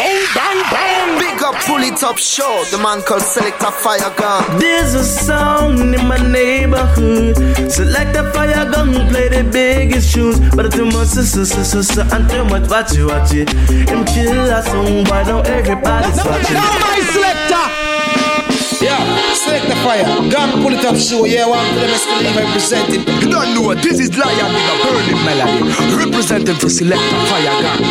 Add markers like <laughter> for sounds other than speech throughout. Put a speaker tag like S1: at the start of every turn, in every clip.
S1: bang, bang, bang.
S2: Big up, pull it up, show. The man called Selector Fire Gun.
S3: There's a sound in my neighborhood. Select a fire gun, play the biggest tunes. But too much sister, sister, sister, and too much watch it, watch it. Him kill a song, why don't everybody's watching?
S4: Now my selector. Yeah, select the fire. Gun pull it up show. Yeah, one to the best believe I present it.
S1: You don't know what this is Lion Nigga burning melody. Representing for Selector Fire Gang.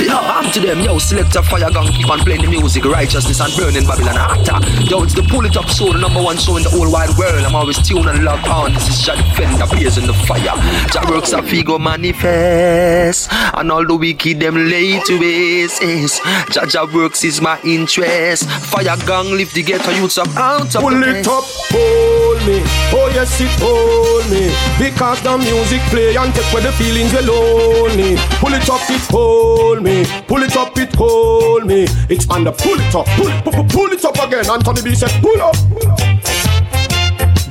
S1: Yo, I'm to them, yo, Selector Fire Gang. Keep on playing the music, righteousness and burning Babylon Atta. Yo, it's the Pull It Up Show, the number one show in the whole wide world. I'm always tuned and locked on. This is Jah Defender, blazing the fire. Jah works a figo manifest. And all the wicked them lay to waste. Jah Jah works is my interest. Fire Gang lift the ghetto youths up out of
S5: Pull it up, hold me. Oh yes, it hold me. Because the music play and take away the feelings we're lonely. Pull it up, it hold me. Pull it up, it hold me. It's the pull it up, pull, pull, pull it up again. Anthony B said, pull up. Pull up.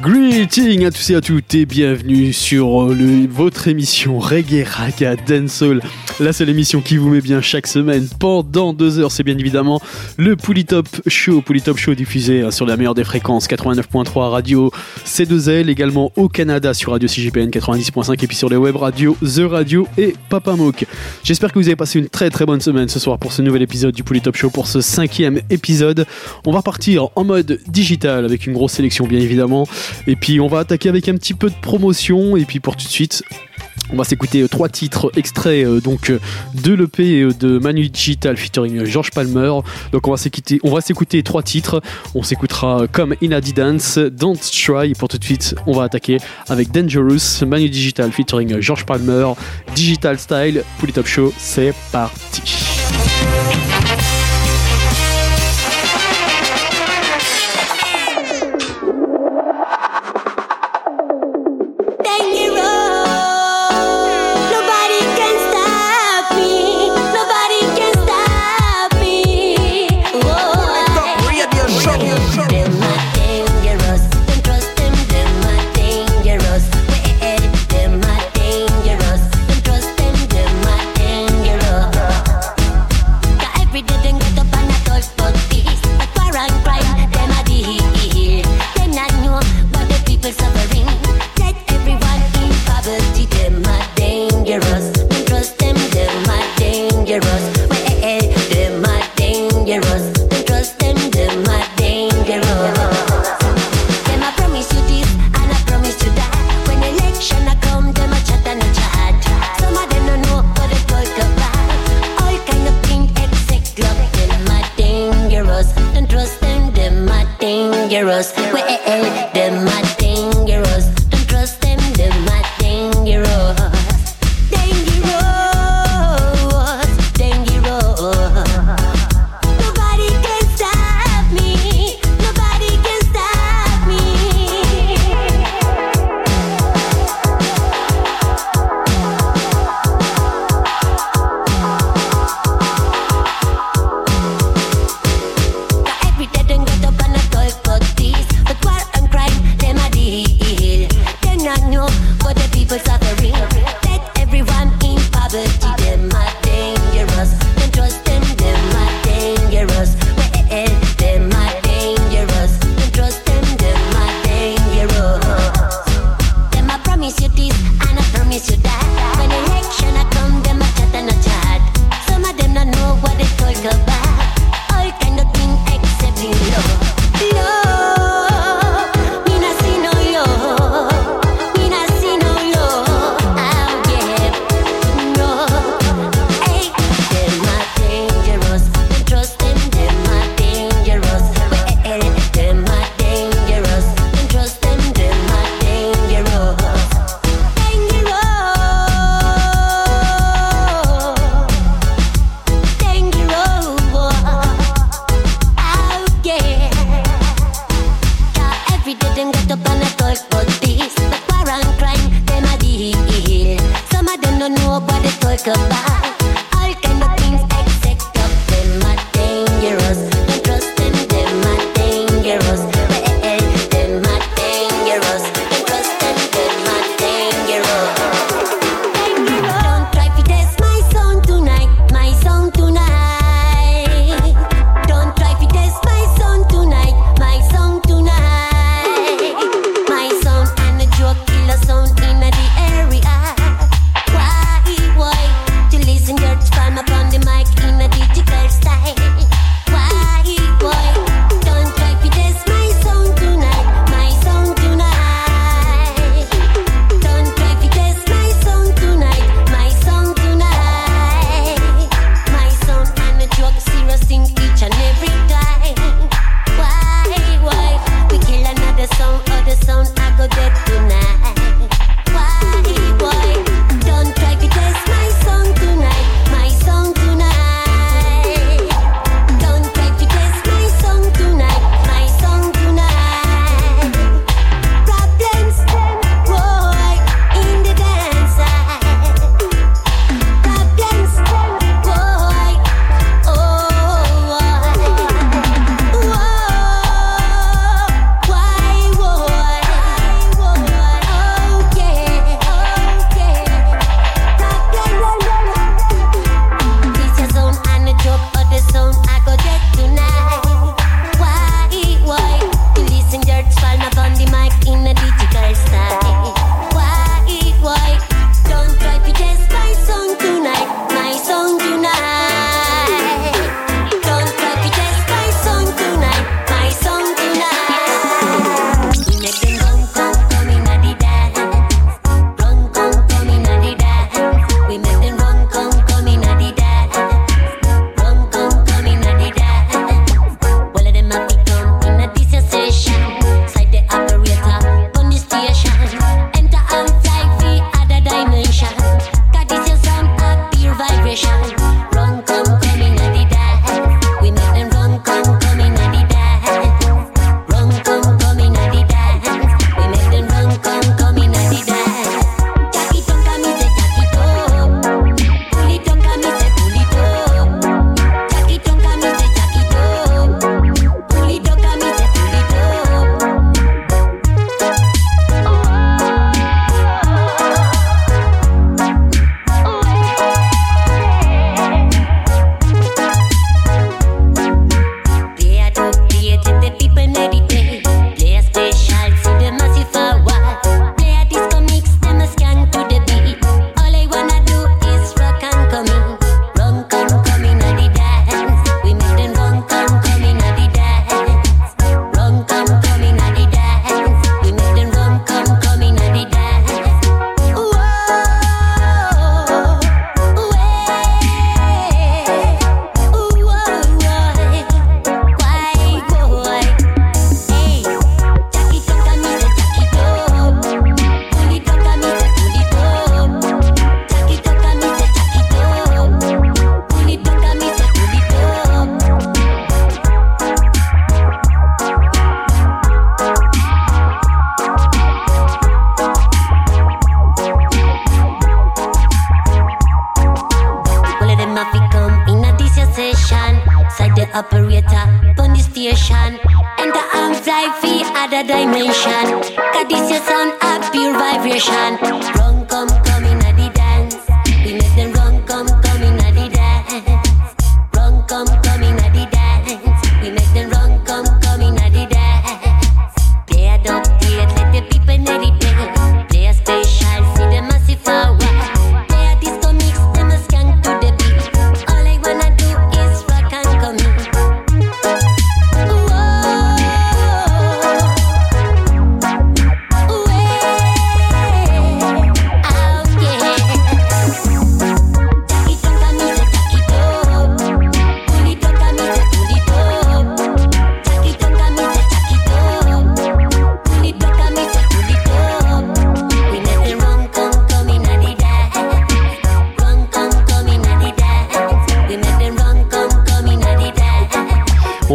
S6: Greeting à tous et à toutes et bienvenue sur euh, votre émission Reggae Raga Dancehall, la seule émission qui vous met bien chaque semaine pendant deux heures. C'est bien évidemment le Polytop Show, Polytop Show diffusé euh, sur la meilleure des fréquences 89.3 radio C2L, également au Canada sur Radio CJPN 90.5 et puis sur les web radios The Radio et Papa Moke. J'espère que vous avez passé une très très bonne semaine ce soir pour ce nouvel épisode du Polytop Show, pour ce cinquième épisode. On va partir en mode digital avec une grosse sélection bien évidemment. Et puis on va attaquer avec un petit peu de promotion. Et puis pour tout de suite, on va s'écouter trois titres extraits euh, donc euh, de l'EP euh, de Manu Digital featuring George Palmer. Donc on va s'écouter, on va s'écouter trois titres. On s'écoutera comme In Dance, Don't Try. Et pour tout de suite, on va attaquer avec Dangerous, Manu Digital featuring George Palmer, Digital Style, Pull It Up Show. C'est parti.
S7: Dangerous. Well,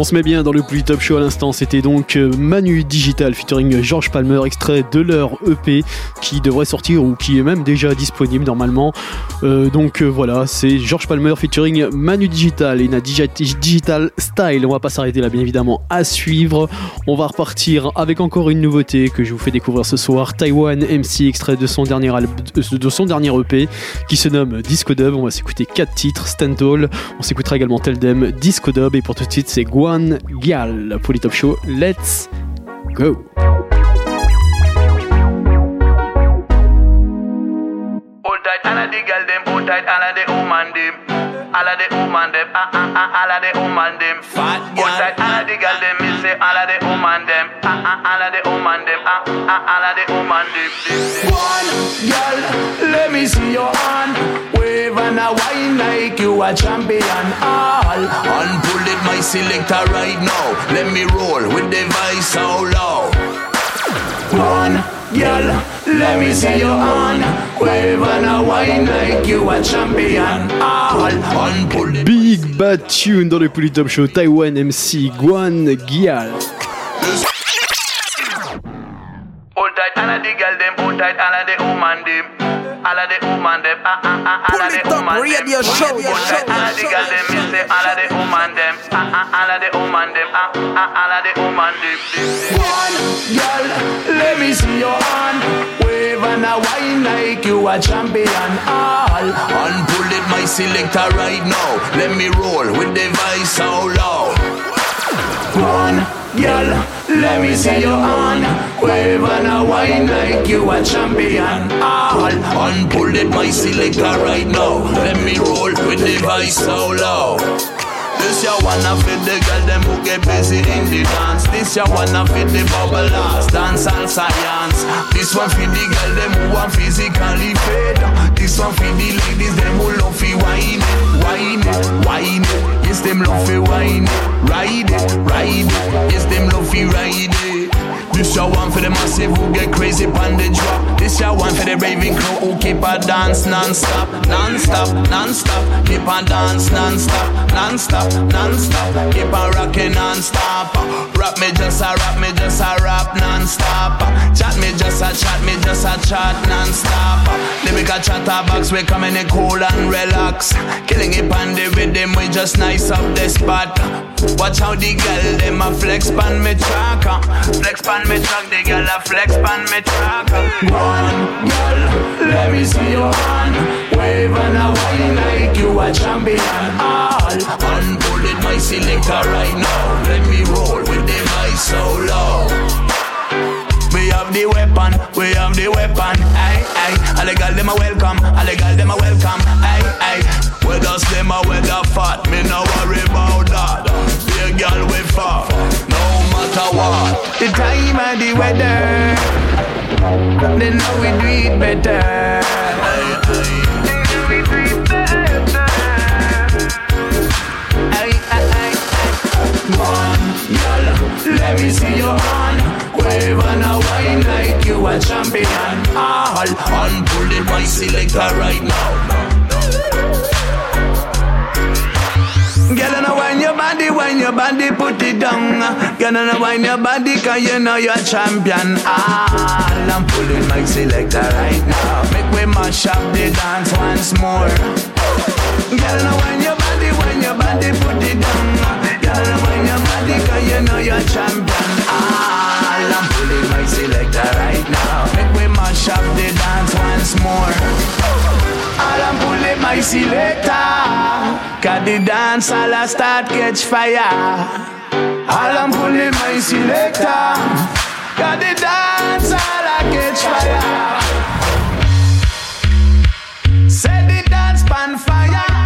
S6: se met bien dans le plus top show à l'instant. C'était donc euh, Manu Digital featuring George Palmer, extrait de leur EP qui devrait sortir ou qui est même déjà disponible normalement. Euh, donc euh, voilà, c'est George Palmer featuring Manu Digital et Nadia Digital Style. On va pas s'arrêter là, bien évidemment, à suivre. On va repartir avec encore une nouveauté que je vous fais découvrir ce soir. Taiwan MC, extrait de son dernier, euh, de son dernier EP qui se nomme Disco Dub. On va s'écouter quatre titres, Stand All. On s'écoutera également Teldem, Disco Dub. Et pour tout de suite, c'est Guan Gyal pour les Top Show. Let's go!
S8: Like you a champion. All
S9: Unpull it, my selector right now. Let me roll with the vice so low.
S8: one girl, let me see your hand. Wave and a wine like you a champion. All
S9: Unpull it.
S6: Big Bad Tune dans le Pull It Up Show, Taiwan MC Guan Gial.
S9: Hold tight, of the girl them, hold tight, of the woman them. All of the woman them, ah ah ah, all of the
S10: Pull it up,
S9: woman them.
S10: radio show,
S9: Hold
S10: yeah,
S9: tight,
S10: show,
S9: all of the girl them, me say all of the woman them, ah ah, all of the woman them, ah ah, all of the woman them.
S8: one girl, let me see your hand. Wave and a wine like you a champion. All
S9: Unpull it, my selector right now. Let me roll with the vice so
S8: let me see your hand. Wave and a wine like you a champion. All
S9: Unpull it, my selector right now. Let me roll with the vice so low. This ya wanna fit the girl them who get busy in the dance. This ya wanna fit the bubblers, dance and science. This one fit the girl them who want physically fit. This one fit the ladies them who love fi wine it, wine it, wine it. Yes them love fi wine it, ride it, ride it. Yes them love fi ride it. This your one for the massive who get crazy on the drop. This your one for the raving crew who keep a dance non-stop, non-stop, non-stop. Keep on dance non-stop, non-stop, non-stop. Keep on rocking non-stop. Rap me just a rap me just a rap non-stop. Chat me just a chat me just a chat non-stop. Lyrical chatterbox we coming in cool and relax. Killing it on the rhythm we just nice up the spot. Watch how the girl them a flex pan me track. uh. Flex pan me track, the girl a flex pan me track. uh.
S8: One girl, let me see your hand. Wave and a wine like you a champion. All
S9: it, my selector right now. Let me roll with the vice so low. We have the weapon, we have the weapon. Aye, aye. All the girl them a welcome, all the girl them a welcome. Aye, aye. Whether slim or whether fat, me no worry about that. Girl we far, no matter what.
S8: the time and the weather. They know we do it better.
S9: Aye, aye.
S8: Aye, aye, aye. One girl, let me see your hand. Wave and a wine like you a champion. All
S9: Unpull it, my selector right now.
S8: Girl, and wine your body, wine your body, put it down. Girl, and wine your body, cause you know you're champion. Ah, I'm pulling my selector right now. Make we mash up the dance once more. Girl, and wine your body, wine your body, put it down. Girl, and wine your body, cause you know you're champion. Ah, I'm pulling my selector right now. Make we mash up the dance once more. My selector. Cause the dance all I start catch fire. All I'm pulling my selector. Cause the dance all I catch fire. Set the dance pan Fire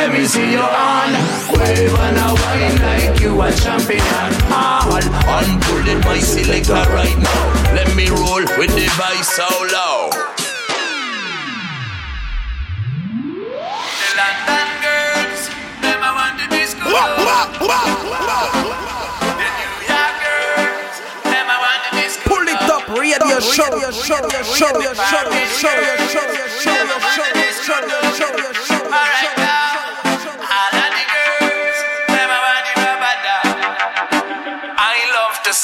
S8: let me see your hand. Wave and a wine like you a champion. All
S9: Unpull it, my selector right now. Let me roll with the vice so low. The London girls, them I want to disco. The New York girls, them I want to disco.
S10: Pull it up, radio show, show, show, show, show, show, show,
S9: Alright now,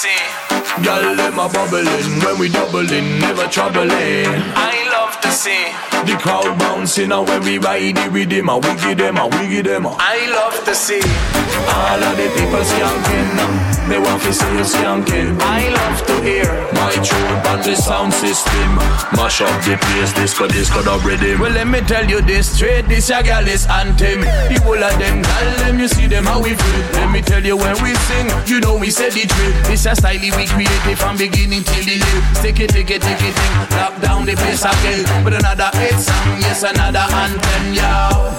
S9: sing.
S8: Girl, them a bubbling when we doubling, never troubling.
S9: I love to see
S11: The crowd bouncing and when we ride it with them, and we give them, and we give them.
S9: I love to see.
S11: All of the people skanking, They want to see you skanking.
S9: I love to hear.
S11: My tune on the sound system, mash up the place, disco, disco, the rhythm.
S9: Well, let me tell you this straight. This a girl is anthem. The whole of them gal, them you see them how we feel. Let me tell you when we sing, you know we said the drill. This a style we created from beginning till the end. Stick it, take it, take it, thing. Lock down the place again. With another hit song, yes another anthem, yo.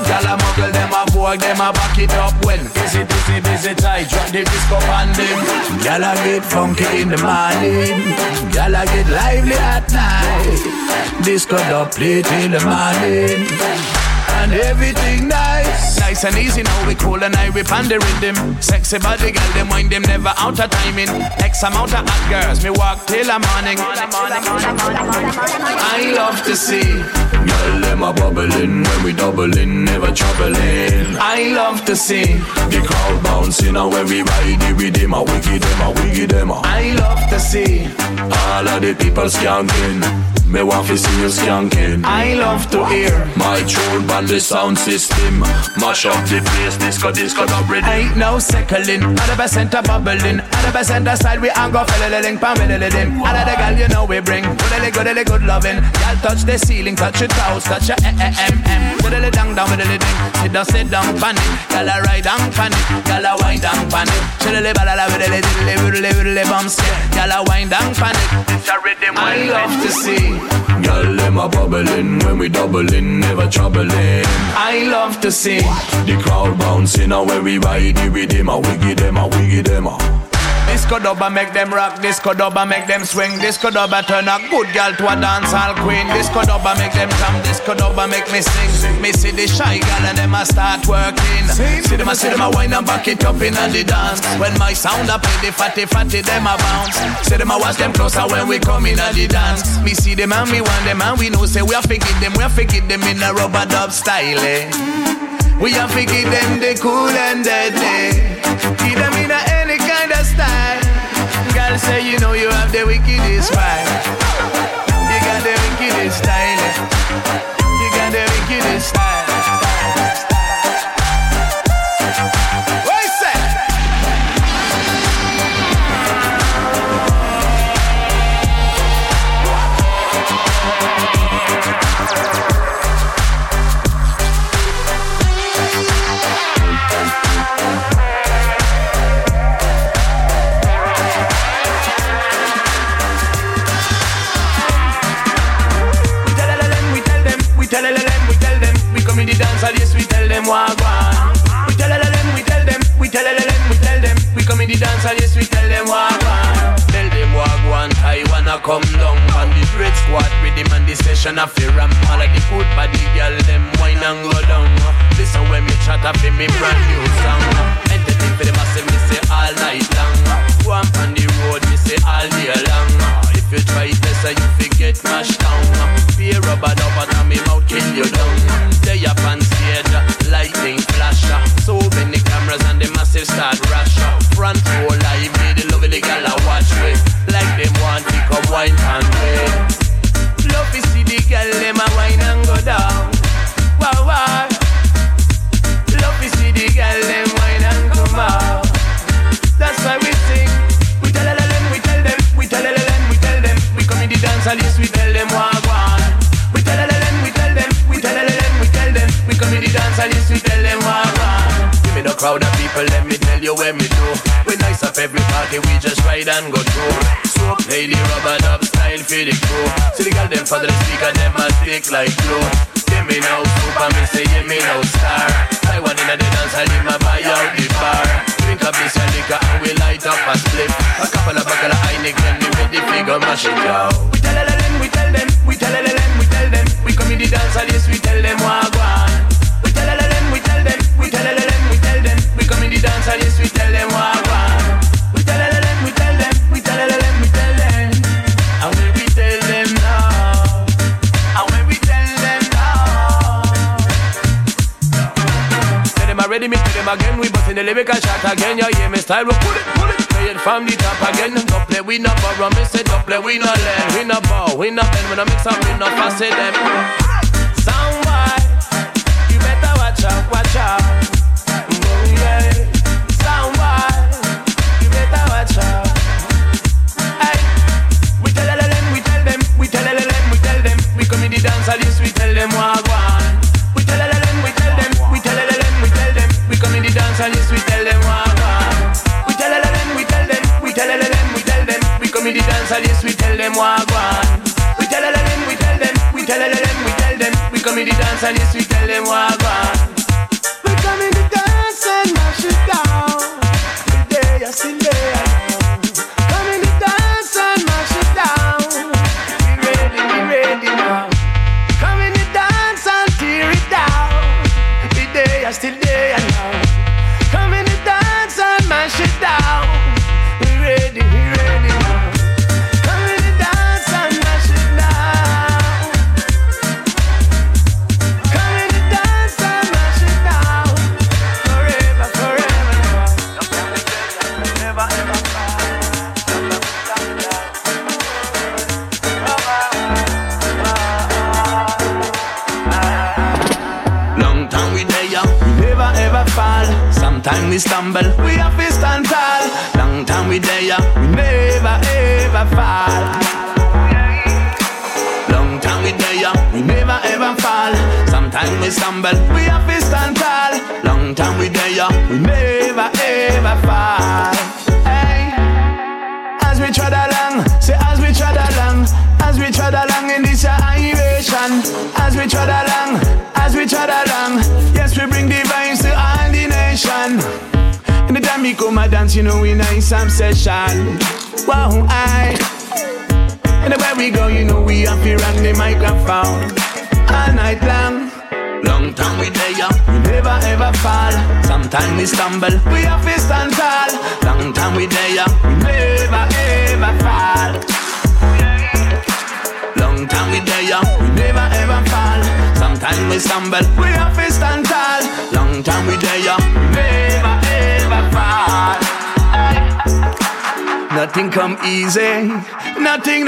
S9: Gal a muggle them a vogue, them a back it up when. Busy, busy, busy tight, drop the disco on them. Gal a get funky in the morning. Gal a get lively at night. Disco dub play till the morning and everything nice. Nice and easy now we cool and I whip on the rhythm. Sexy body girl, them wind them never out of timing. X amount of hot girls, me walk till the morning. I love to see.
S11: Girl, them a bubbling when we doubling, never troubling.
S9: I love to see.
S11: The crowd bouncing and when we ride it with them, we give them, we give them.
S9: I love to see.
S11: All of the people skanking, me want to see you skanking.
S9: I love to hear.
S11: My tune on the sound system, mash up the place, disco, disco, the rhythm.
S9: Ain't no seconding, 100% a bubbling, 100% a side we and go fiddling, pam fiddling. All of the gal you know we bring, goodly goodly good loving. Gal touch the ceiling, touch your toes, touch your eh eh em em. Goodly down down with the ding, sit down sit down pan it. Gal a ride down pan it, gal a wind down pan it. Chillily balala with the diddly widdly widdly bumps, gal a wind down pan it. It's a rhythm I love to see.
S11: Girl, them a bubbling when we doubling, never troubling.
S9: I love to see.
S11: The crowd bouncing and when we ride them, and we give them, we give them.
S9: Disco dubba make them rock, disco dubba make them swing, disco dubba turn a good girl to a dancehall queen. Disco dubba make them jump, disco dubba make me sing. Me see the shy girl and them a start working. See them a see them a wine and back it up in the dance. When my sound a play, the fatty fatty them a bounce. See them a watch them closer when we come in the dance. Me see them and me want them and we know say we have to give them, we have to give them in a rubber dub style. Eh? We have to give them the cool and deadly. Give them in a any kind of style. Girl say you know you have the wickedest vibe. You got the wickedest style. You got the wickedest style. Yes, we tell them tell them, we tell them, we tell them, we tell them, we come in the dance hall, yes, we tell them one. Tell them one, I wanna come down on the great squad with him and the session of the ram. All of the good body girl, them wine and go down. Listen when me chat up in me brand new song. Entertain for the massive, me say all night long. Go on on the road, me say all day long. If you try this, uh, you forget mashed down. Be a rubber dub and me mouth kill you down. They up on massive start rush. uh, Front for the crew. See the girl them for the speaker, them a stick like glue. Give me now super, me say give me now star. I want in the dance, I leave my buy out the bar. Drink a piece of liquor and we light up a split. A couple of buckle of Heineken, we ready figure mash it out. Lyrical again. You hear me style, we pull it, pull it. Play it from the top again. Don't play, we no borrow. Me say don't play, we no learn. We no bow, we no bend. We no mix up, we no fuss with them.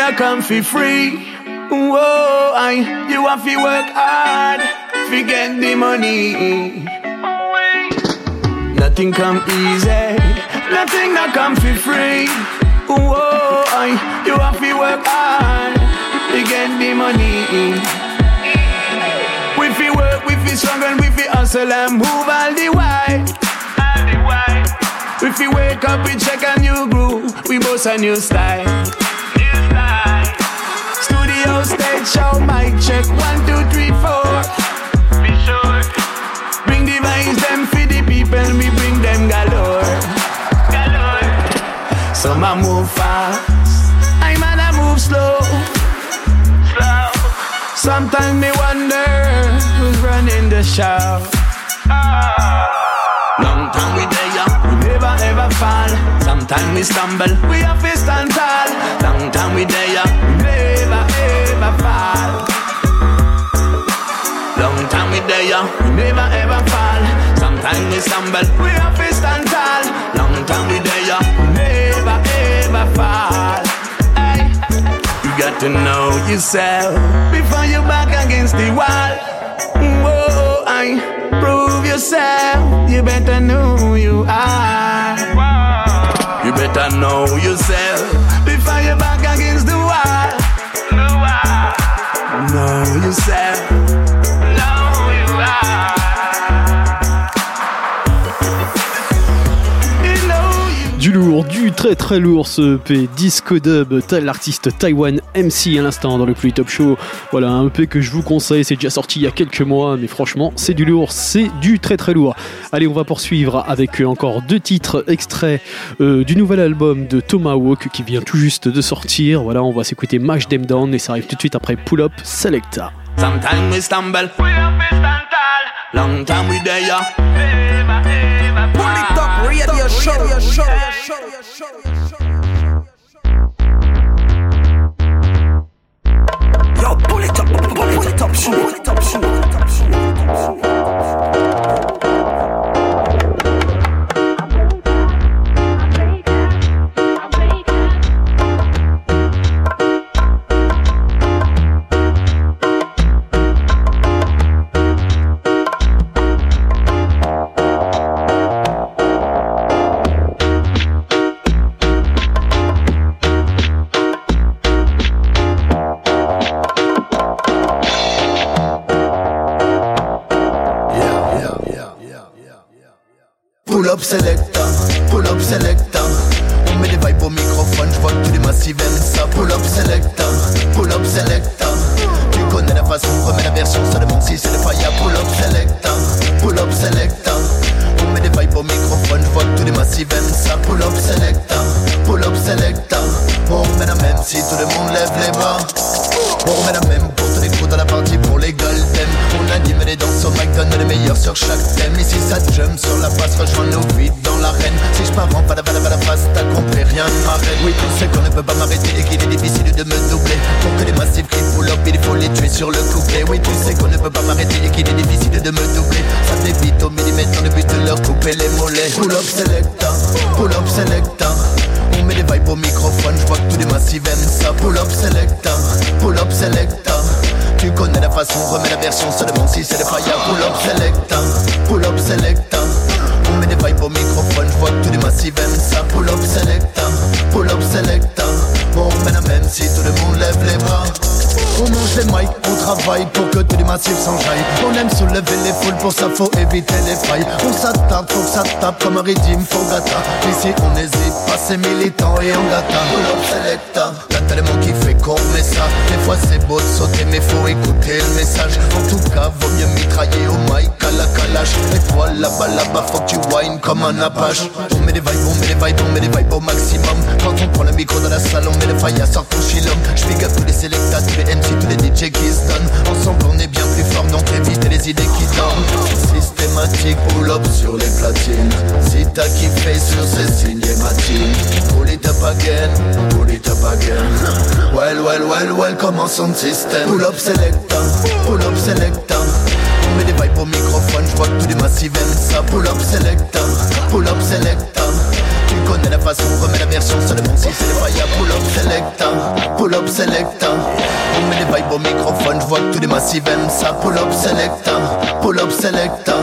S9: That come for free. Whoa, I, you have to work hard to get the money. Nothing come easy, nothing that come for free. Whoa, I, you have to work hard to get the money. We fi work, we fi struggle, we fi hustle and move all the way. We fi wake up, we check a new groove, we boast a new style. Studio stage show, mic check one, two, three, four. Be sure. Bring the vibes, them for the people, we bring them galore. Galore. Some a move fast, I man a move slow. Slow. Sometimes me wonder who's running the show. Ah. Long time we there, yeah. we never ever fall. Sometimes we stumble, we have to stand tall. Long time we there, yeah. We there, yeah. we never ever fall. Sometimes we stumble, we have to stand tall. Long time we there, we never ever fall. Hey. You got to know yourself before you back against the wall. Whoa, I prove yourself. You better know who you are. You better know yourself before you back against the wall. Know yourself.
S6: Lourd, du très très lourd ce EP Disco Dub, tel l'artiste Taiwan MC à l'instant dans le plus top show. Voilà un EP que je vous conseille, c'est déjà sorti il y a quelques mois, mais franchement c'est du lourd, c'est du très très lourd. Allez, on va poursuivre avec euh, encore deux titres extraits euh, du nouvel album de Tomahawk qui vient tout juste de sortir. Voilà, on va s'écouter Mash Them Down et ça arrive tout de suite après Pull Up Selecta.
S9: Sometimes we stumble. Long time we there, yeah.
S10: Radio show, radio show, radio show, radio show. Yo, pull it up, pull it up, show, pull it up, show, pull it up, show.
S12: Connais la version seulement si c'est le fire. Pull up selecta, pull up selecta On met des vibes au microphone, je vois que tous les massifs aiment ça. Pull up selecta, pull up selecta On remet la même si tout le monde lève les bras on mange les mics, on travaille pour que tous les massifs s'enjaillent On aime soulever les foules, pour ça faut éviter les failles. On s'attarde, faut que ça tape comme un rythme, faut gata Ici on n'hésite pas, c'est militant et on Pull up selecta, t'as tellement kiffé qu'on met ça. Des fois c'est beau de sauter mais faut écouter le message. En tout cas vaut mieux mitrailler au mic à la calache. Et toi là-bas là-bas faut que tu whines comme un apache. On met des vibes, on met des vibes, on met des vibes au maximum. Quand on prend le micro dans la salle on met le fire, sort ton chillum J'big tous les sélectas, tous les MC, tous les DJ qui se donnent Ensemble on est bien plus fort donc évitez les idées qui dorment. Systématique, pull up sur les platines. Si t'as kiffé sur ces cinématiques Pull it up again, pull it up again. Well, well, well, well, comment son système? Pull up selecta, pull up selecta On met des vibes au microphone, je vois que tous les massifs aiment ça. Pull up selecta, pull up selecta connais la façon, remets la version. Seulement si c'est le fire Pull up selecta, pull up selecta. On met des vibes au microphone, je vois que tous les massifs aiment ça. Pull up selecta, pull up selecta.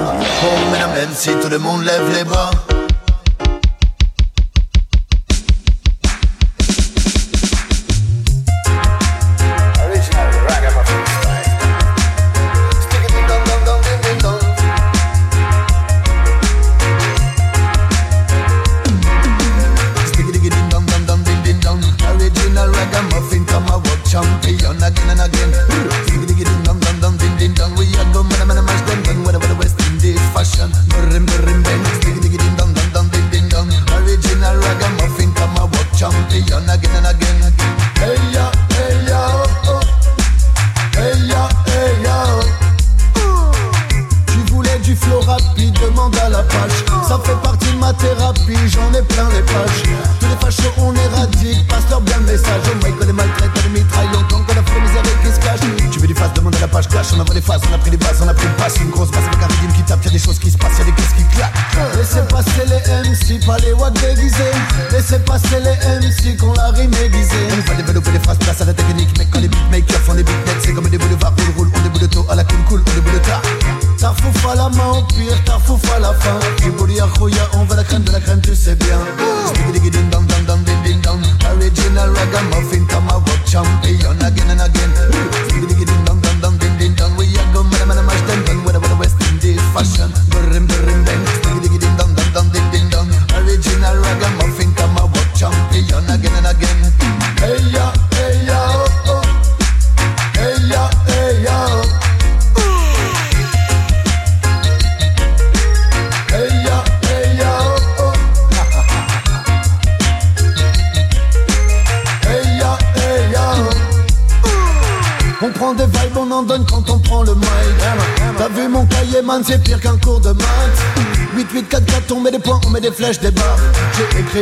S12: On met la même si tout le monde lève les bras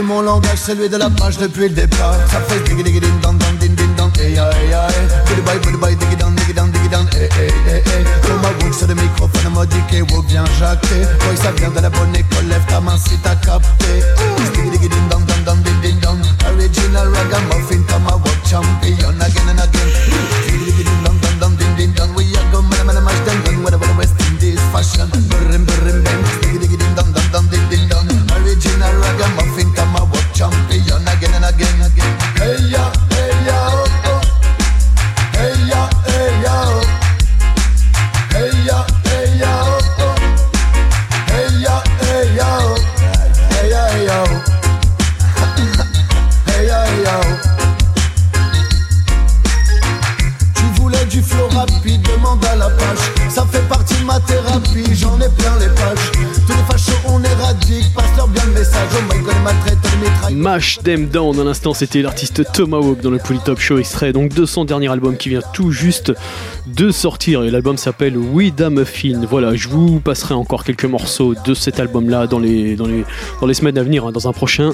S12: mon langage, celui de la page depuis le départ. Ça fait diggy diggy ding dong dong ding ding dong. Hey hey hey. Booty bye, booty bye, diggy dong, diggy dong. Hey, hey, hey, hey. Pour ma wood sur le microphone, m'a dit que wow, bien jacté. Boy, ça vient de la bonne école, lève ta main si t'as capté. Diggy diggy ding dong dong dong ding ding dong. Original ragamuffin, come a world champion again and again. Them Down, à
S6: l'instant c'était l'artiste Tomahawk dans le Polytop Show extrait donc de son dernier album qui vient tout juste de sortir et l'album s'appelle We Da Muffin. Voilà, je vous passerai encore quelques morceaux de cet album là dans les, dans dans semaines à venir, hein, dans un prochain,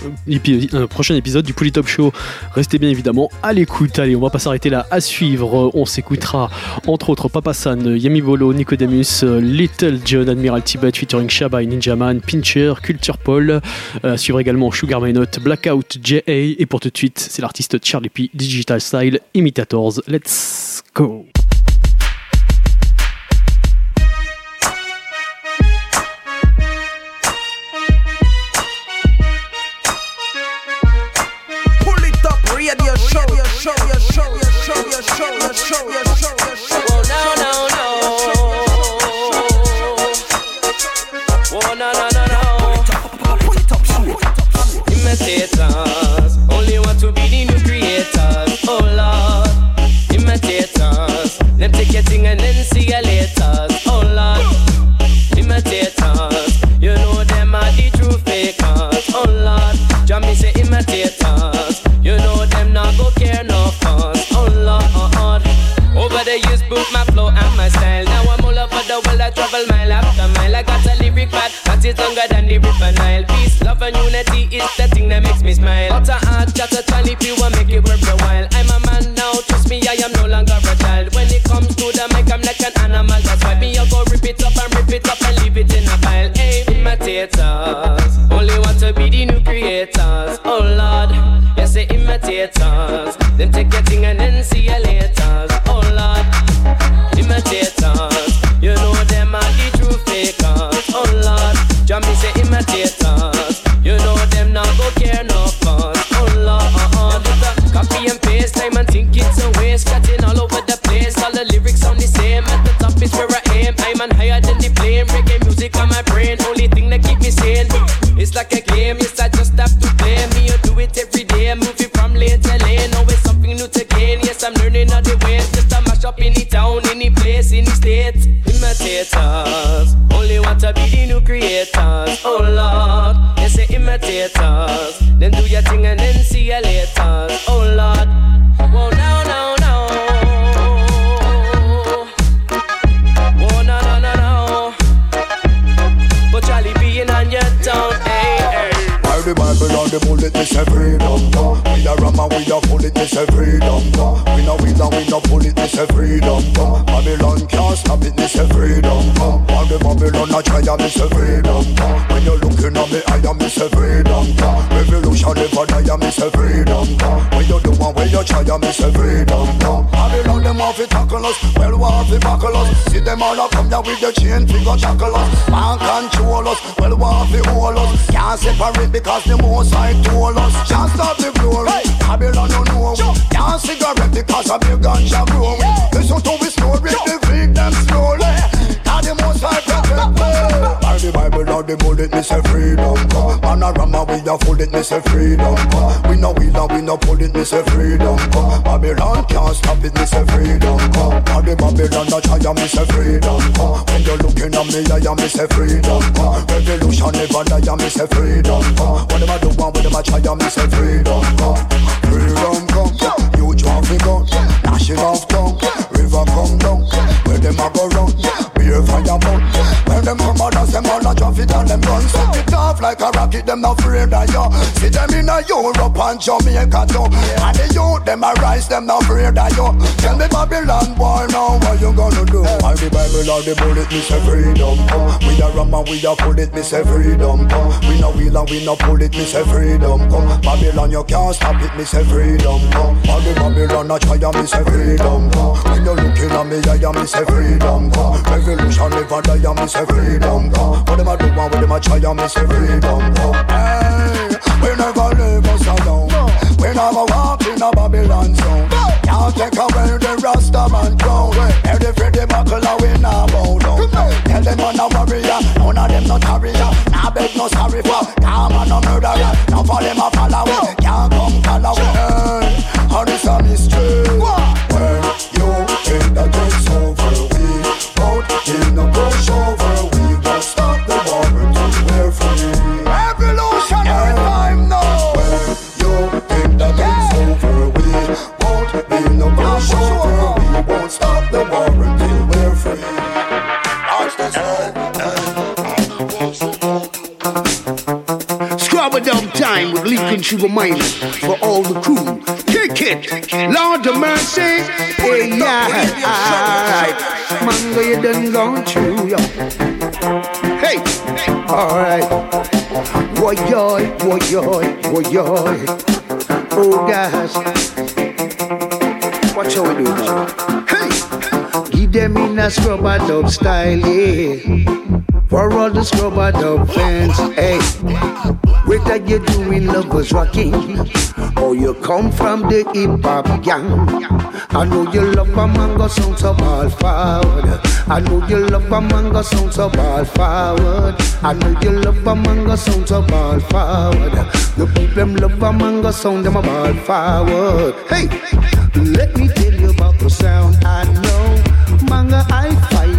S6: un prochain épisode du Polytop Show. Restez bien évidemment à l'écoute. Allez, on va pas s'arrêter là. À suivre, on s'écoutera entre autres Papa San, Yami Bolo, Nicodemus, Little John, Admiral Tibet featuring Shaba et Ninjaman, Pincher, Culture Paul. Euh, suivre également Sugar My Note, Blackout, J.A. Et pour tout de suite, c'est l'artiste Charlie P, Digital Style, Imitators. Let's go!
S13: Be the new creators. Oh, Lord. Imitators. Them take your thing and then see you later. Oh, Lord. Imitators. You know them are the true fakers. Oh, Lord. Jammy say imitators. You know them not go care no fuss. Oh, Lord. Over the years, boot my flow and my style. Now I'm all over the world, I travel mile after mile. I got a lyric pad, that is longer than the river Nile. Peace, love, and unity is the thing that makes me smile. Utter heart, got a tiny if you want make it worth a while. I'm a man now, trust me, I am no longer a child. When it comes to the mic, I'm like an animal. That's why me, I go rip it up and rip it up and leave it in a pile. Hey, imitators, only want to be the new creators. Oh Lord, yes, say imitators. Then take your thing and then see you later. It's. Cutting all over the place. All the lyrics sound the same. At the top is where I aim. I'm on higher than the flame. Reggae music on my brain. Only thing that keep me sane. It's like a game. Yes, I just have to play. Me, you do it every day. Moving from lane to lane. Always something new to gain. Yes, I'm learning all the ways. Just a mash up the town, the place, in the state. Imitators. Only want to be the new creators. Oh Lord. Yes, say imitators.
S14: Me say freedom. We a ram and we a bullet, me say freedom. We no wheel and we no bullet, me say freedom. uh. Babylon can't stop it, me say freedom. uh. All the Babylon a try and me say freedom. uh. When you looking at me, I am me say freedom. uh. Revolution never die, me say freedom. uh. When you do one way, you try and me say freedom. uh. Babylon them want to tackle us, well want to buckle us. See them all a come down with the chain, figure shackle us. Man control us, well want to hold us. Can't separate because the most I told us. Just stop the glory. Babylon don't know. Can't cigarette because of the ganja grow we. Listen to we story, defeat them slowly. Cause the most I protect. By the Bible or the bullet, me say freedom. uh. Man a ram and we a full it, me say freedom. uh. We no wheel and we no pull it, me say freedom. uh. Babylon can't stop it, me say freedom. uh. Cause the Babylon a try and me say freedom. uh. When you looking at me, I am me say freedom. uh. Revolution never die, and me say freedom. uh. What them a do and what them a try and me say freedom. uh. Freedom come, dash it off tongue. River come down, where them a go run. Beer fire burn. When them come out, them all a it and them run. Set it off like a rocket, them not afraid of you. See them in a Europe and Jamaica too. And the youth, them a rise, them not afraid of you. Tell me Babylon boy now, what you gonna do? By the Bible or the bullet, me say freedom. come. We a ram and we a pull it, me say freedom. come. We no wheel and we no pull it, me say freedom. come. Babylon, you can't stop it, me say freedom. come. All the Babylon a try me say freedom. come. When you looking at me, I am me say freedom. come. Revolution never die, and me say freedom. come. What them a do and what them a try and me say freedom. come. Hey, we never leave us alone. We never walk in a Babylon zone. Can't take away the Rasta man crown. Every Freddy buckle and we now bow down. Tell them I'm a warrior, none of them not warrior. Nah beg no sorry for, calm and no murderer. Now for them a follow, can't come follow. Hey, how this a mystery?
S15: Lincoln Sugar Minott for all the crew. Kick it, Lord of mercy. Hey, yeah, alright. Mango, you done gone through, yo. Hey, alright. Boy, yoy, boy, yoy, boy, yoy. Oh, gosh. What shall we do now? Hey, give them in a scrubber dub style, yeah. For all the scrubber dub fans, hey. Whether you're doing lovers rocking or you come from the hip hop gang. I know you love a mango sound so ball forward. I know you love a mango sound so ball forward. I know you love a mango sound so ball forward. The people love a mango sound them a ball forward. Hey, let me tell you about the sound I know. Manga I fight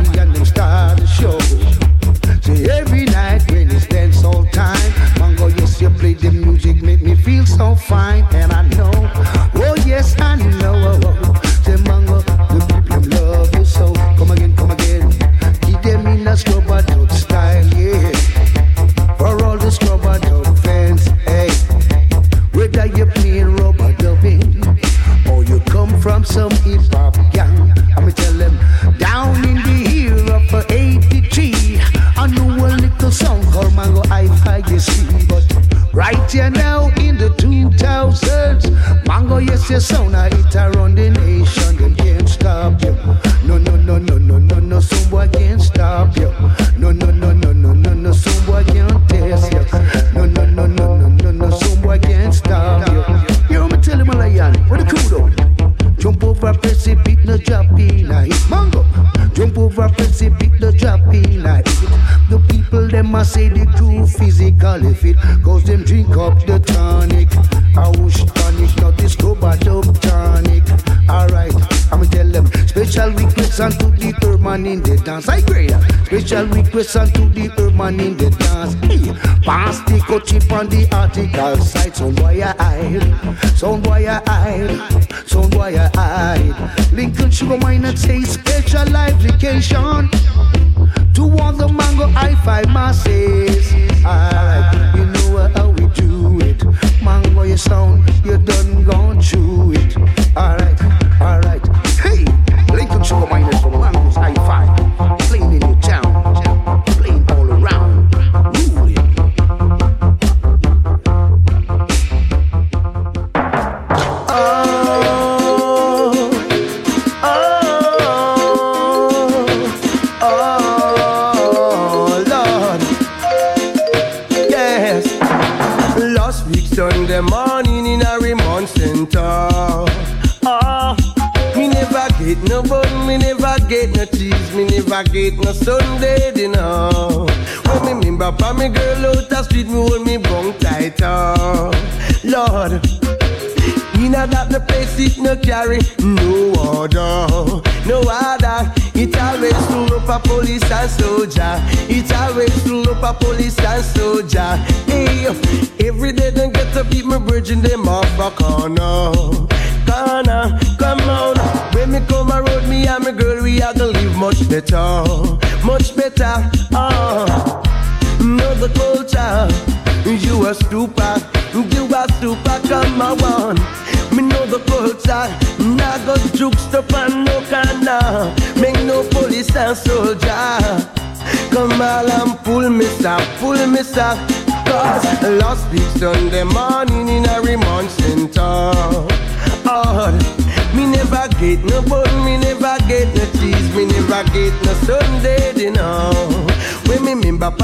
S15: the music, make me feel so fine, and I know, oh yes, I your sound, I hit around the nation, Requests unto the urban in the dance. Hey, pass the chip on the article side. Some boy I hide. Some boy I hide. Some boy I hide. Lincoln Sugar Minott say special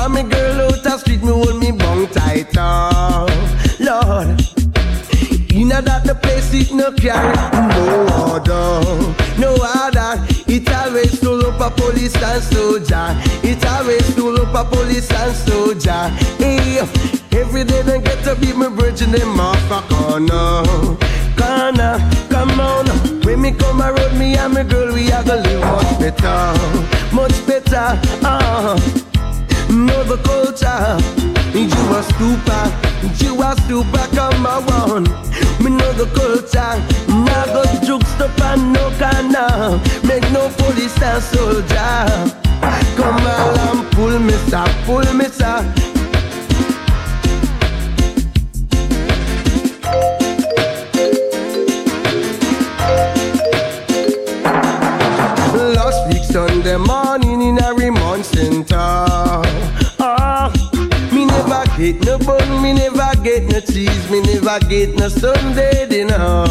S16: me pa me girl out the street, me hold me bunk tighter. Lord, inna that the place it no carry no order, no order. It always full up a police and soldier. It always full up a police and soldier. Hey, every day they get to me bridge and them off a corner. Corner, come on. When me come a road, me and my girl, we are gonna live much better, much better. Ah, know the culture. You a stupid, you a stupid, come on. Me know the culture, now go juke stop and no canna. Make no police and soldier. Come on pull me stop, pull me stop. Get no cheese, me never get no Sunday dinner.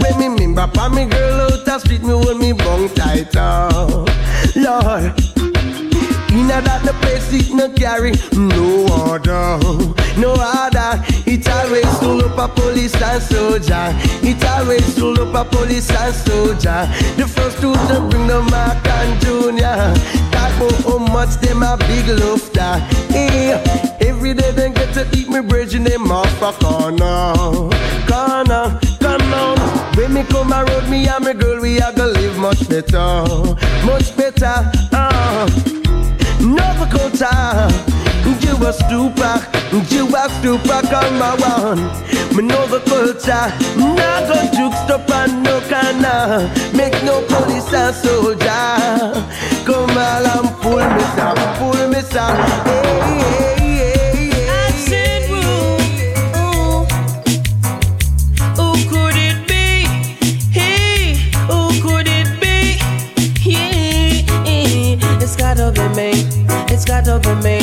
S16: When me remember pa me girl out the street, me hold me bunk tight. Oh, Lord. Inna that the place it no carry no order, no order. It always full up a police and soldier. It always full up a police and soldier. The first two to bring the Mark and Junior. Talk about how much them a big lofter. Hey, every day they get to eat me bridge in them off a corner, corner, come on. When me come around me and my girl, we are gonna live much better, much better. Uh. Nova Kota, you a stupor, you a stupor, come my one. Me Nova Kota, nah go juke stop and no canna, make no police and soldier. Come on pull me some, pull me some. Hey, hey,
S17: Gotta be me.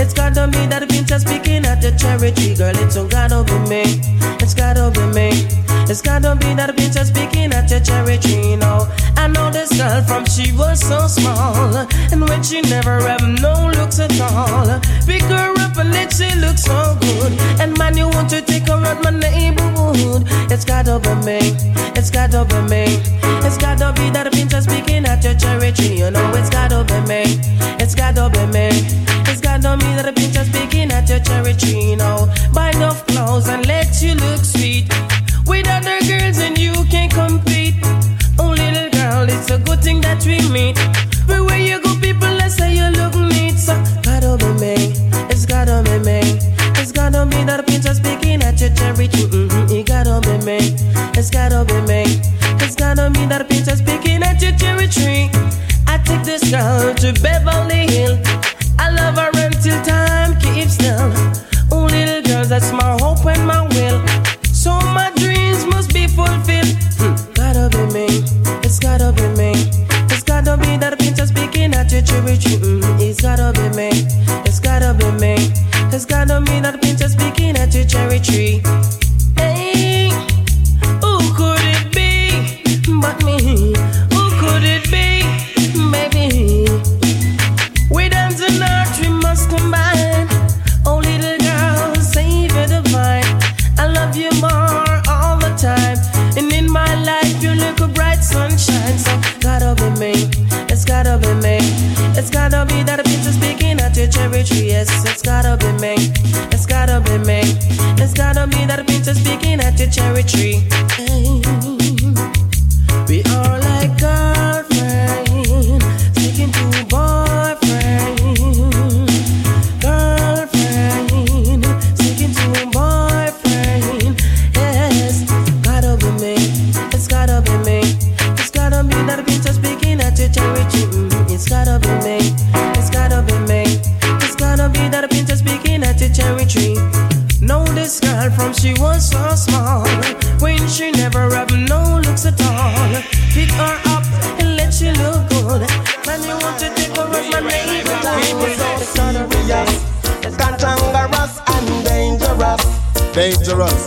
S17: It's gotta be that been just speaking at the cherry tree, girl. It's gotta be me. It's gotta me. It's gotta be that just speaking at your cherry tree. No, I know this girl from she was so small, and when she never have no looks at all. Pick her up and let she look so good. And man, you want to take her out my neighborhood. It's gotta be me. It's gotta be me. It's gotta be that just speaking at your cherry tree. You know, it's gotta be me. It's gotta be me. It's gotta be that just speaking at your cherry tree. Know, buy enough clothes and let you look sweet. With other girls and you can't compete. Oh, little girl, it's a good thing that we meet. Everywhere you go, people they say you look neat. So gotta be me. It's gotta be me. It's gotta be that just speaking at your cherry. Mm-hmm. It gotta be me. It's gotta be me. It's gotta be that just speaking at your cherry tree. I take this girl to Beverly Hill. I love her until time keeps still. Oh, little girls, that's my hope and my will. That been just speaking at cherry tree. Mm, it's gotta be me. It's gotta be me. It's gotta be that been speaking at your cherry tree. Your cherry tree. Yes, it's gotta be me. It's gotta be me. It's gotta be that pizza speaking at your cherry tree. Hey. From she was so small. When she never have no looks at all. Pick her up and let she look good. Man, you want to take her as my neighborhood.
S16: People so serious, cantankerous and dangerous.
S18: Dangerous.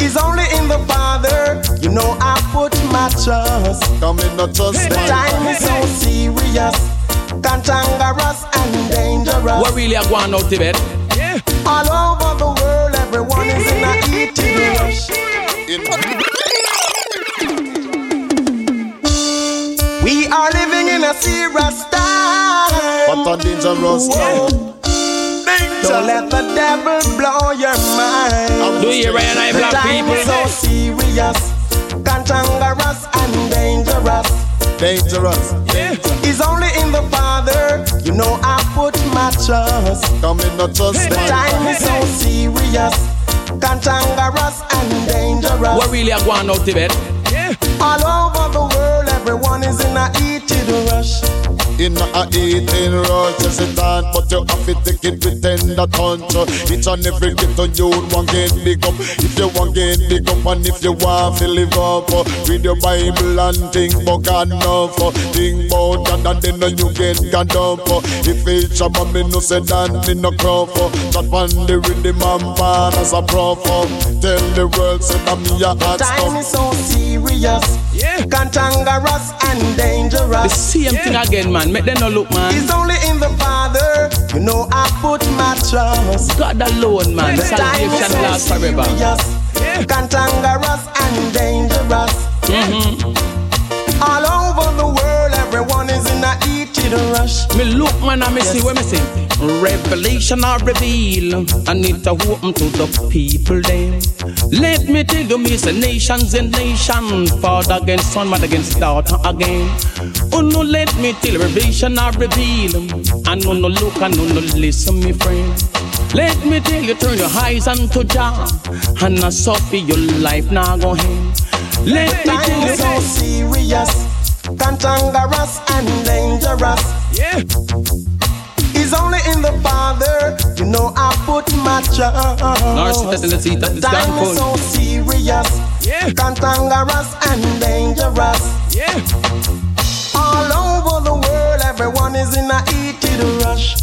S16: He's only in the Father. You know I put my trust.
S18: Come in, not trust
S16: The time is so serious, cantankerous and dangerous.
S9: What really are going out Tibet?
S16: All over the world, everyone is in a eating rush. We are living in a serious time.
S18: But a dangerous time.
S16: Don't let the devil blow your mind.
S9: Do you hear I
S16: The
S9: black
S16: time
S9: people?
S16: is so serious, cantankerous and dangerous.
S18: Dangerous.
S16: He's only in the Father. You know I put my trust.
S18: Come in, not trust
S16: The time is so serious, cantankerous and dangerous.
S9: What really are going out Tibet?
S16: All over the world, everyone is in a heated rush.
S18: In a eating rush, just it on, but you have to take it with tender touch. Each and every ghetto you want get big up. If you want get big up, and if you want to live up, oh, read your Bible and think about God enough. Oh, think about God and then you get God up. Oh. If it's Shabba, me no say that me no crop. That one the rhythm and bar as a prof. Tell the world say that me a hot
S16: Time is so serious, cantankerous and dangerous.
S19: The same thing again, man. Make them no look, man.
S16: It's only in the Father, you know I put my trust.
S19: God alone, man.
S16: The
S19: Salvation lasts forever.
S16: serious, cantankerous and dangerous.
S19: Mm-hmm.
S16: A rush.
S19: Me look, man, and me see what me see. Revelation I reveal, I need to open to the people then. Let me tell you, me say nations and nation, father against son, mother against daughter again. Oh no, let me tell you, revelation I reveal, and no no look and no no listen, me friend. Let me tell you, turn your eyes unto Jah, and not suffer your life now go ahead. Let me tell
S16: is so serious, cantankerous and dangerous.
S19: Yeah.
S16: It's only in the Father, you know I put my trust.
S19: Narcissist in the seat of
S16: The
S19: the
S16: time is so
S19: downfall.
S16: serious, cantankerous and dangerous. Yeah. All over the world, everyone is in a heated rush.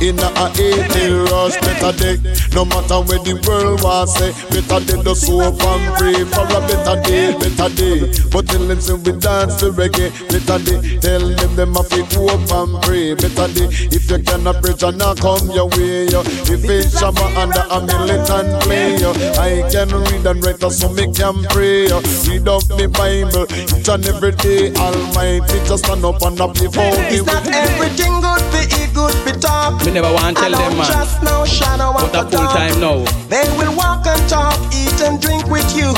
S18: In a eating rush, better day. No matter where the world was say, better day the soap and pray for a better day, better day. But tell them say we dance the reggae, better day. Tell them them have to up and pray, better day. If you cannot preach and not come your way, yo. If it's Shabba under a militant play, yo. I can read and write so me can pray, yo. Read up me Bible each and every day. Almighty just stand up and up before
S16: It's not everything good for eat, good for talk.
S19: Me never want to tell them, man.
S16: trust no shadow
S19: But a full time now.
S16: They will walk and talk, eat and drink with you.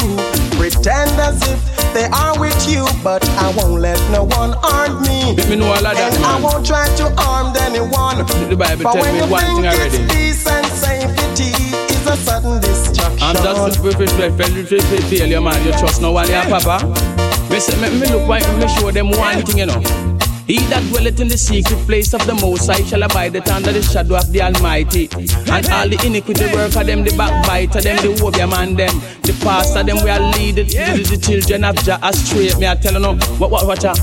S16: Pretend as if they are with you, but I won't let no one harm me.
S19: Me know all of that,
S16: and I won't try to harm anyone.
S19: The Bible
S16: But when
S19: me
S16: you
S19: one
S16: think
S19: thing
S16: it's
S19: already.
S16: peace and safety is a sudden destruction.
S19: I'm just a failure, man. You trust no one, yeah, Papa. Me, me, me look right, me show them one thing, you know. He that dwelleth in the secret place of the Most High shall abide under the shadow of the Almighty. And all the iniquity work of them, the backbiter, them, the warrior man, them, the pastor, them, we are lead the, the, children of Jah astray. Me, I tell you no, what, what, what, ya?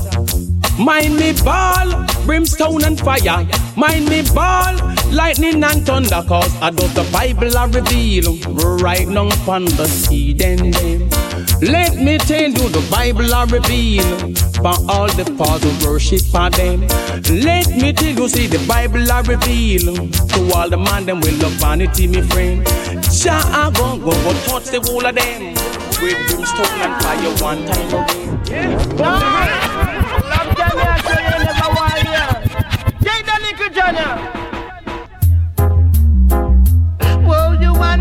S19: Mind me ball, brimstone and fire. Mind me ball, lightning and thunder. Cause I do the Bible I reveal right now upon the hidden them. Let me tell you the Bible I reveal for all the false worship for them. Let me tell you, see the Bible I reveal to all the man them will love vanity, me friend. Jah I go go go touch the whole of them with brimstone and fire one time again.
S15: Whoa,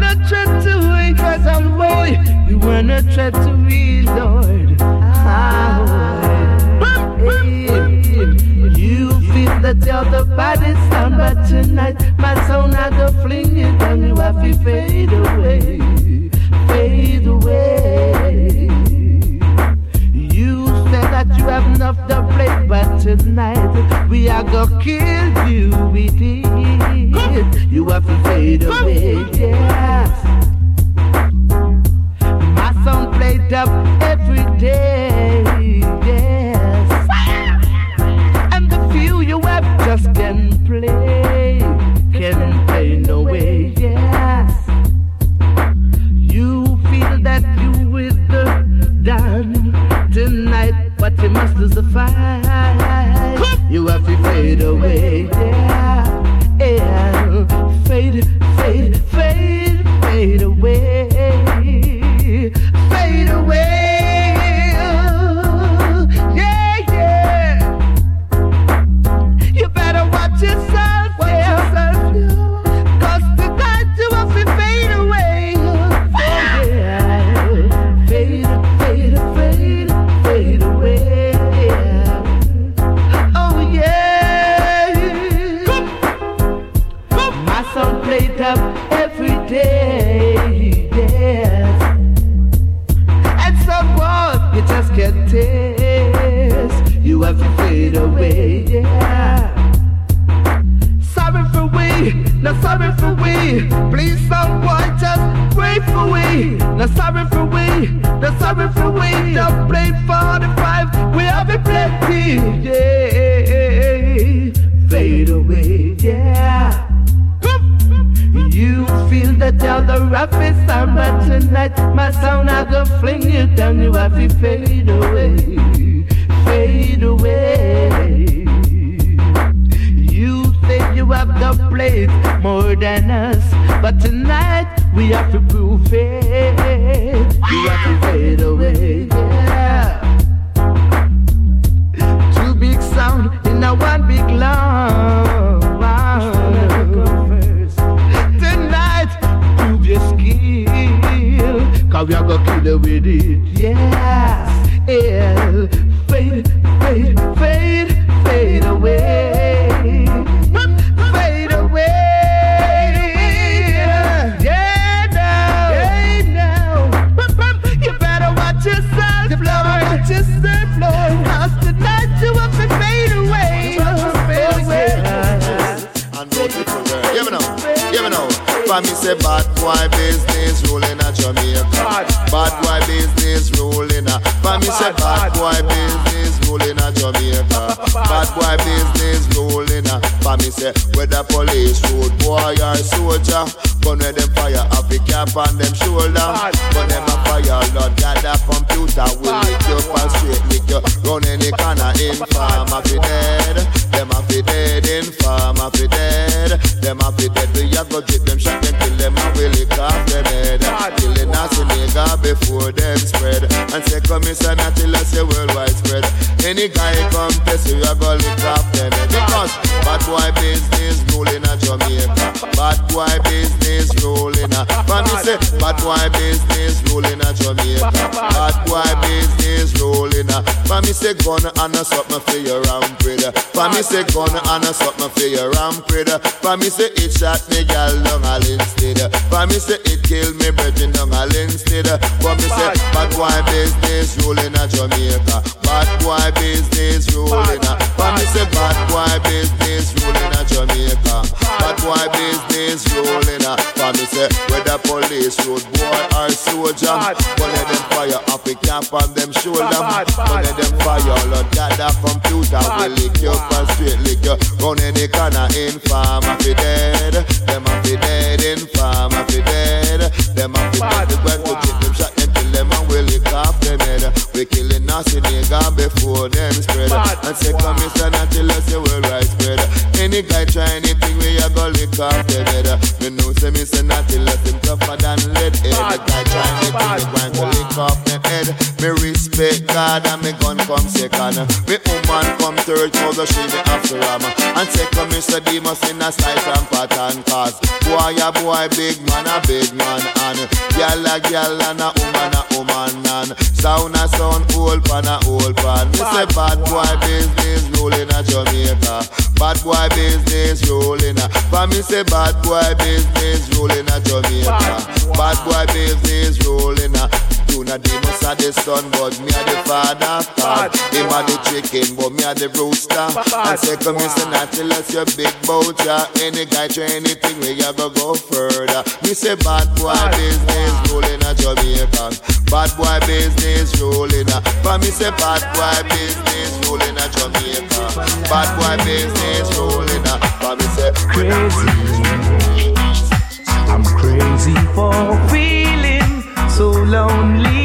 S15: wanna try to wait cause I'm boy. You wanna try to read, Lord. Ah. You feel that you're the baddest sound, but tonight my sound I go fling it and you have to fade away, fade away. Have enough to play, but tonight we are gonna kill you with it. You have to fade away, yes. My song played up every day, must lose the fight. You have to fade away, yeah, sorry for we. Please someone just pray for we. Not sorry for we. Not sorry for we. Just play 45. We have a plenty. Yeah. Fade away. Yeah. You feel that you're the roughest but tonight my sound I go fling you down. You have to fade away, fade away. You have the place more than us, but tonight we have to prove it. You have to fade away, yeah. Two big sound in a one big long. Tonight, prove your skill. Cause we are gonna kill it with it. Yes, yeah.
S20: Me say bad boy business ruling a Jamaica. Bad boy business ruling a. For me say bad boy business ruling a Jamaica. Bad boy business ruling a. For me say whether police, road boy or soldier, gun where them fire, have the cap on them shoulder. Gun them a fire, Lord God, that computer will lick you and straight lick you. Run any corner, inform of the dead. Them a fi dead, inform of the dead. Them a fi dead, we a go drip them shot off them head. Nigga before them spread. And say not till I say worldwide spread. Any guy come test you, a go lick off them. Because bad boy business ruling a Jamaica. Bad boy business ruling a. For me say bad boy business ruling a Jamaica. Bad boy business ruling a. For me say gun and a something for your ramped. For me say gun and a something for your ramped. For me say it shot me gal down a instead. For me say it kill me brethren down a instead. For me say bad boy business ruling a Jamaica. Bad boy business ruling a. For me say bad boy business ruling a Jamaica. Bad boy business ruling a. For me say whether police, road boy or soldier, one of them fire off a cap on them shoulder. One of them fire, Lord God, that computer will lick you up and straight lick you. Run any corner, inform of the dead. Them of the dead, inform of the dead. Them of the dead, when we get them shot, them and we lick off them head. We killing nasty nigga before them spread. And say come Mr. Until us the worldwide spread. Any guy try anything, we a go lick off them head. Me know say say till us him tougher than lead head. The guy try anything, we going to lick off them head. Me respect God and me gun come second. Me woman come third, cause go she me after him. And second me say Demus in a slice and pattern cause boy a boy, big man a big man and girl a girl and a woman a woman and sound a sound old pan a old pan. Me say bad boy business rolling a Jamaica. Bad boy business rolling a. For me say bad boy business rolling a Jamaica. Bad boy business rolling a. Junior Demus a the son, but me the father. Him the chicken, but me the rooster. And come here, say not till us your big. Any guy try anything, we a go go further. Me say bad boy business rolling a Jamaica. Bad boy business rolling a. Me say bad boy business rolling a Jamaica. Bad boy business rolling a. Me say
S15: crazy. I'm crazy for feeling so lonely.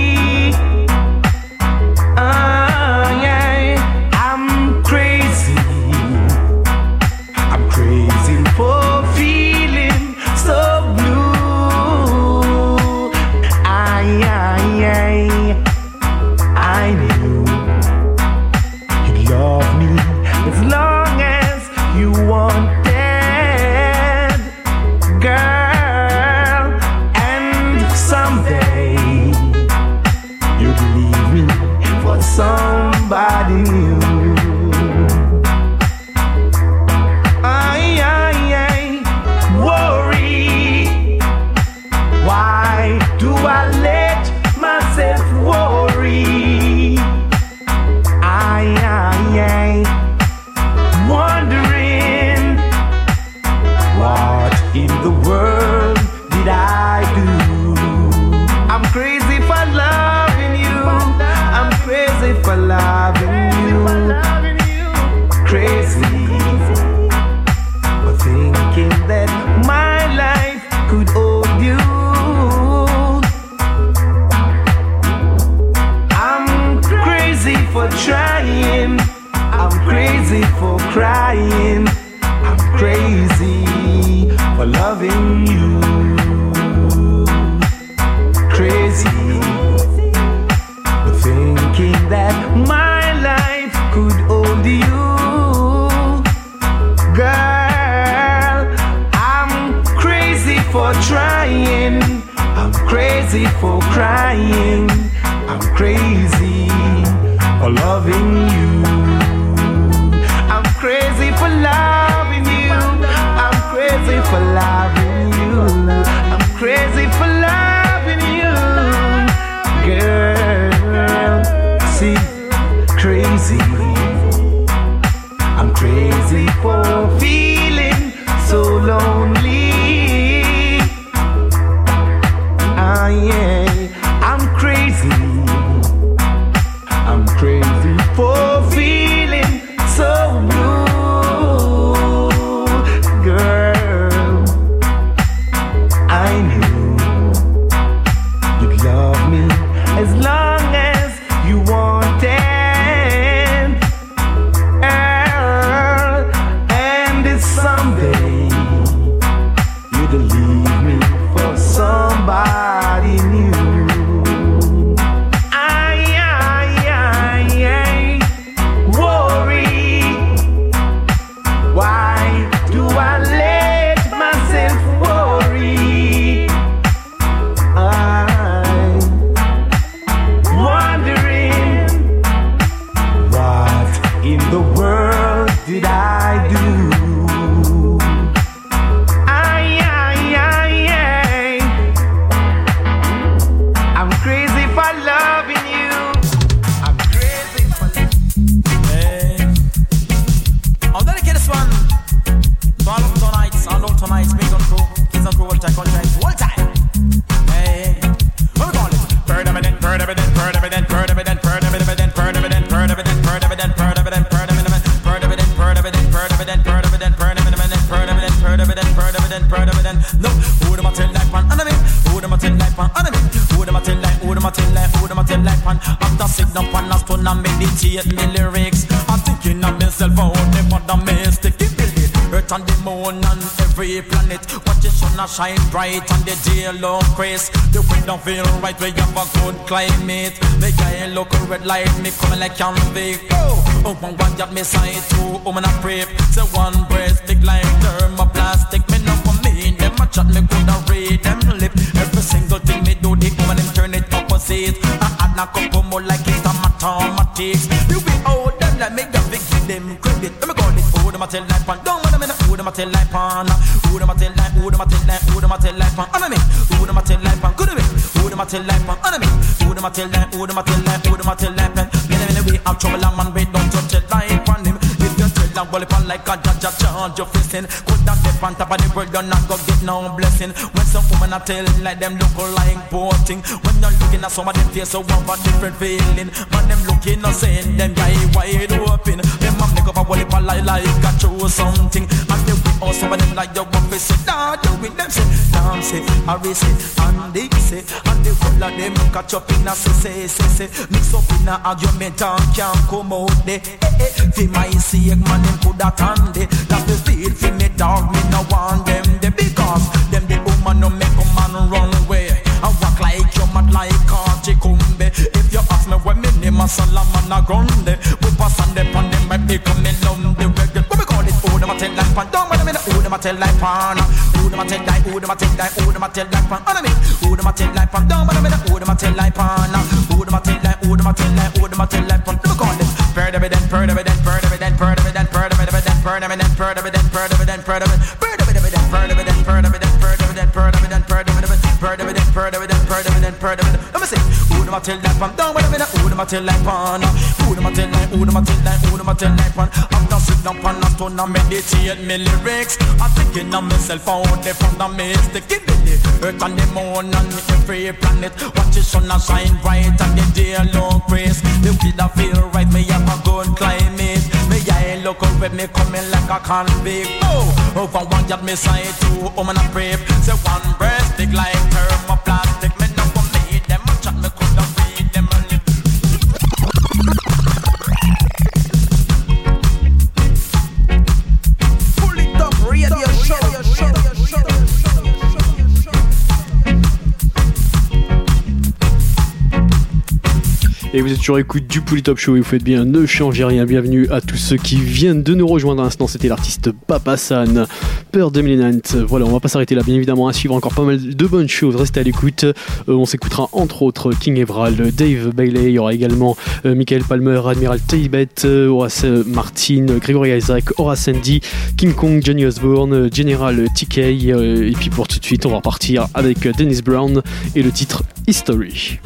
S21: crying. I'm crazy for loving you. Crazy for thinking that my life could hold you. Girl, I'm crazy for trying. I'm crazy for crying. I'm crazy for loving you.
S9: baby on top of the world you not go get no blessing. When some woman a tell like them look like boating. When you're looking at some of them face so have a different feeling. Man them looking no saying them guy wide open. Them man make up a wally pan like like a true something. And they we all some of them like your one face. Nah, do with them say dance it, Harry say, and they say, and the whole of them catch up in a say say say say. Mix up in a argument and can't come out there. Eh eh, fi my sake man them coulda stand it. That the feel fi me dog me no want them there because them the woman no make a man run away. I walk like you mad like Archie Kumbe. If you ask me when me name a Solomon a Grunde, we pass on them and them might be coming down the reggae. What we call it? Who them a tell like pan? Don't wanna me know who them a tell like pan. Who them a tell like? Who them a tell like? Who them a tell like pan? Honor me. Who them a tell like pan? Don't wanna me know who them a tell like pan. Who them a tell like? Who them a tell like? Who them a tell like pan? What we call it? Bird evident, bird evident, bird evident, bird evident, bird evident, bird evident, bird evident, bird evident, bird evident, bird evident, bird evident, bird evident, bird evident, bird evident, bird evident, bird evident, bird evident, bird evident. Let me see. Who them a tell like pan? Don't wanna me who them a tell like pan. Who them a tell like? Who them a tell like? Who them a tell like pan? After sitting up on a stone and meditate me lyrics, I'm thinking of myself out there from the mystic. Give me the earth and the moon and every planet. Watch the sun shine bright and the day look crisp. The weather feel right, a climate. Me eye look red, me coming like a convict. Oh, over one yard me side two, oh man a brave. Say one breast big like thermoplastic.
S6: Et vous êtes sur écoute du Polytop Show et vous faites bien, ne changez rien. Bienvenue à tous ceux qui viennent de nous rejoindre à l'instant. C'était l'artiste Papa San, Peur Dominant. Voilà, on va pas s'arrêter là, bien évidemment, à suivre encore pas mal de bonnes choses. Restez à l'écoute. Euh, on s'écoutera entre autres King Evral, Dave Bailey. Il y aura également euh, Michael Palmer, Admiral Tibet, euh, Horace Martin, Gregory Isaac, Horace Andy, King Kong, Johnny Osbourne, euh, General TK. euh, et puis pour tout de suite, on va repartir avec Dennis Brown et le titre History.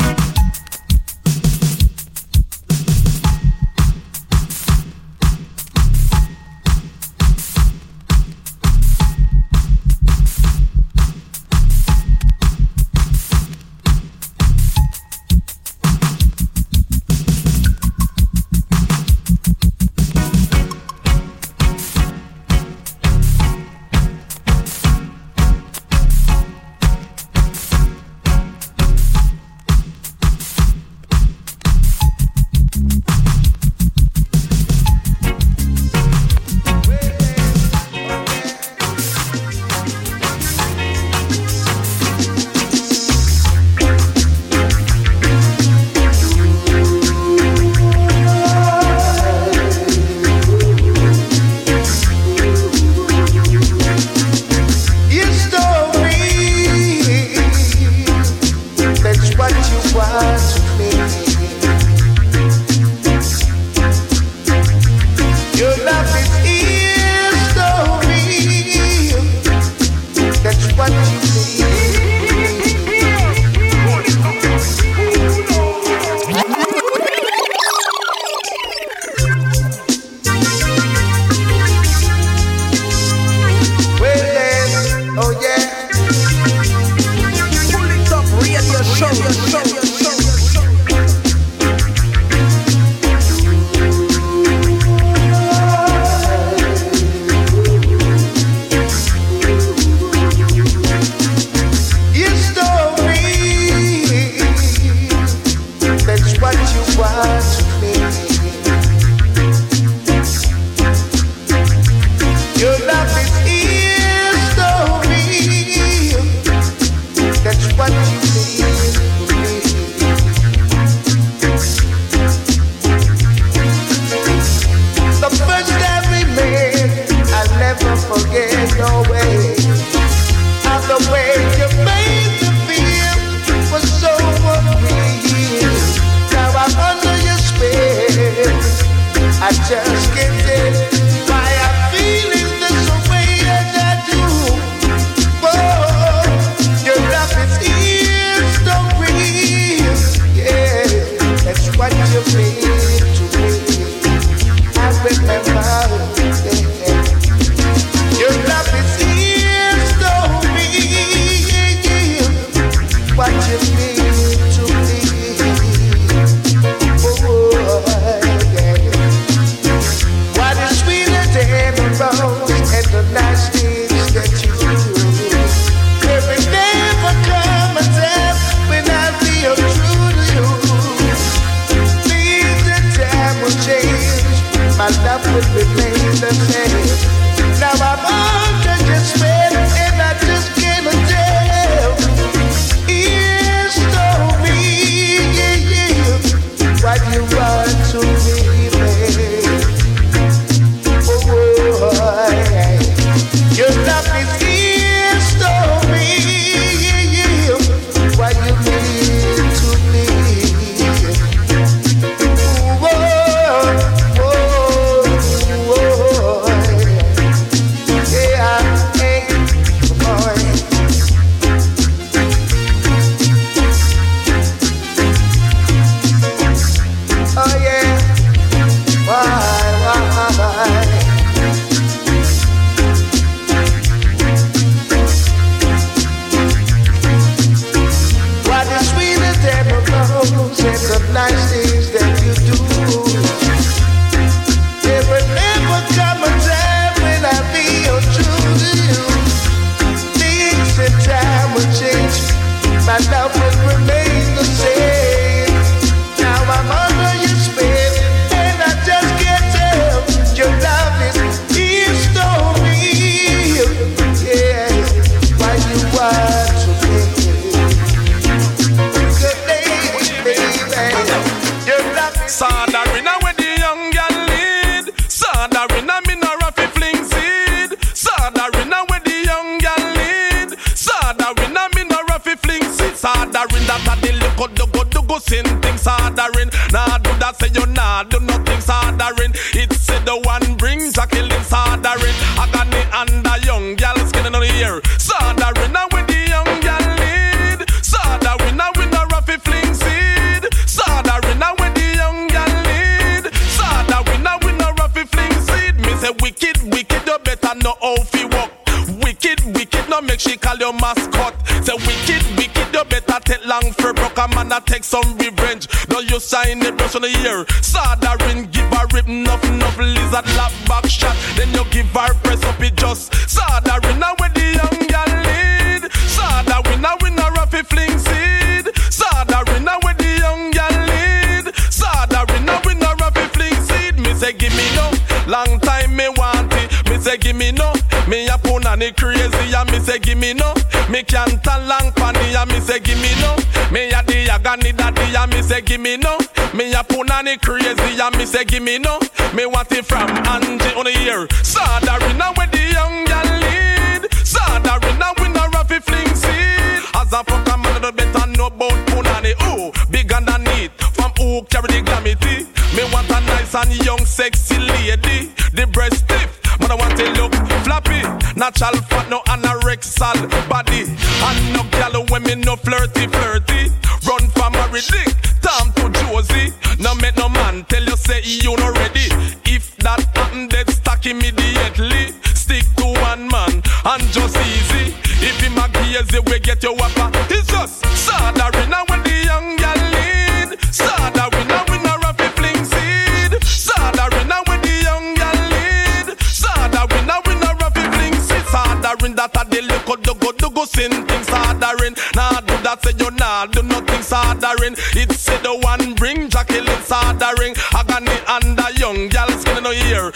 S22: The
S11: agony daddy and me say give me no. Me a it crazy and me say give me no. Me want it from Angie on the ear. Now where the young gal lead. Now we no raffy fling seed. As a fucker man, you better know about punani. Ooh, big underneath. From who carry the glamity. Me want a nice and young sexy lady. The breast stiff. Man, I want to look floppy. Natural fat, no anorexal body. And no gal when me no flirty, flirty. Mary Dick, Tom to Josie. No make no man tell you say you not ready. If that happen, dead stack immediately. Stick to one man and just easy. If him a gaze, we get your whopper. It's just soldering now when the young gal lead. Soldering now we no raffy fling seed. Soldering now when the young gal lead. Soldering now we no raffy fling seed. Soldering that a the look the go do go sin thing soldering. Nah do that say you nah do nothing soldering. It say the one bring Jacqueline soldering. Agony and the young gal skin no ear.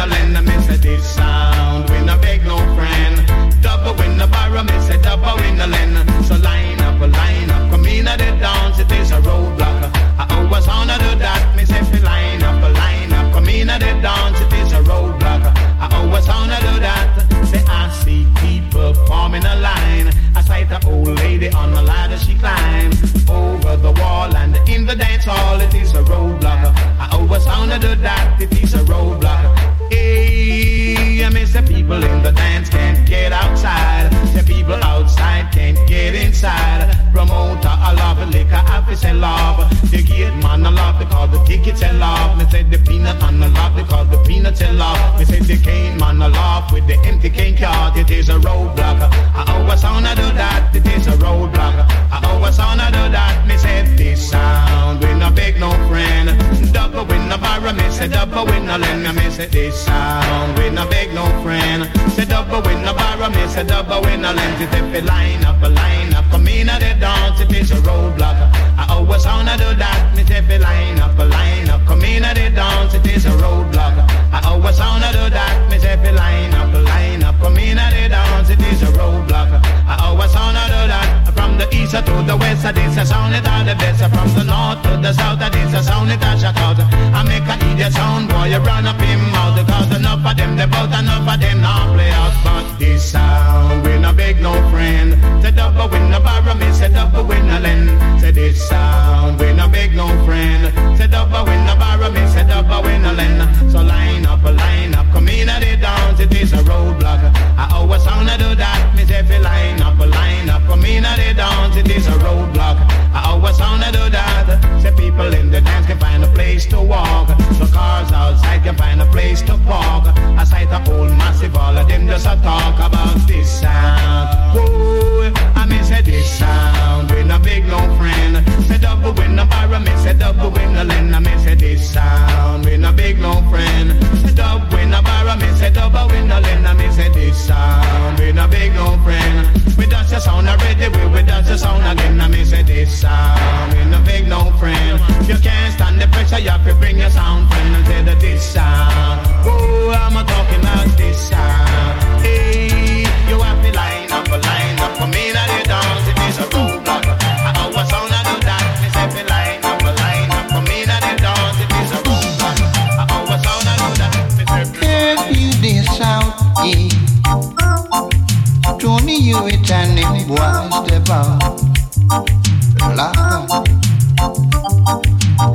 S11: No
S23: lend.
S9: Me say this sound, we no beg no friend. Double win no borrow, me say double win no lend. So line up, line up, come in at the dance, it is a roadblock. I always wanna do that, me say line up, line up, come in at the dance, it is a roadblock. I always wanna do that. Say I see people forming a line. I sight an old lady on the ladder, she climbs over the wall and in the dance hall, it is a roadblock. I always wanna do that, it is a roadblock. Liquor, I say love. The gate man, I love because the tickets sell off. Me say the peanut man, I love because the peanuts sell off. Me say the cane man, I love with the empty cane cart. It is a roadblock. I always wanna do that. It is a roadblock. I always wanna do that. Me say this sound, we no beg no friend. Double win no borrow, me say double win no lend. Me say this sound, we no beg no friend. Say double win no borrow, me say double win no lend. It if line up, a line up, come in at the dance, it is a roadblock. I always wanna do that. Me if it line up, a line up, come in at the dance, it is a roadblock. I always wanna do that. Me if it line up, a line up, come in at the dance, it is a roadblock. I always wanna do that. The east to the west, it is a sound it are the best. From the north to the south, it is a sound it a shock out. I make a idiot sound boy, you run up him mouth because enough of them, they bout enough of them now play out. But this sound, we no beg no friend. Say double win no borrow me, say double win no lend. Say this sound, we no beg no friend. Say double win no borrow me, say double win no lend. So line up, a line up, come in at the dance, it is a roadblock. I always wanna do that, me say fi line up, line up, come in at the dance, it is a roadblock. I always wanna do that. Say people in the dance can find a place to walk. The cars outside can find a place to park. I sight a whole massive, all of them just a talk about this sound. Whoa, I mean say this sound, we no big no friend. Say double win no borrow me, say double win no lend. I mean say this sound, we no big no friend. Say double win no borrow me, say double win no lend. I mean say this sound, we no big no friend. We dance your sound already, we we dance your sound again. I mean say this sound, we no big no friend. You can't stand the pressure, you have to bring your sound friend and say that this sound. Whoa, I'm a talking about this sound. Hey, you have to line up, line you it
S24: and them boys step out.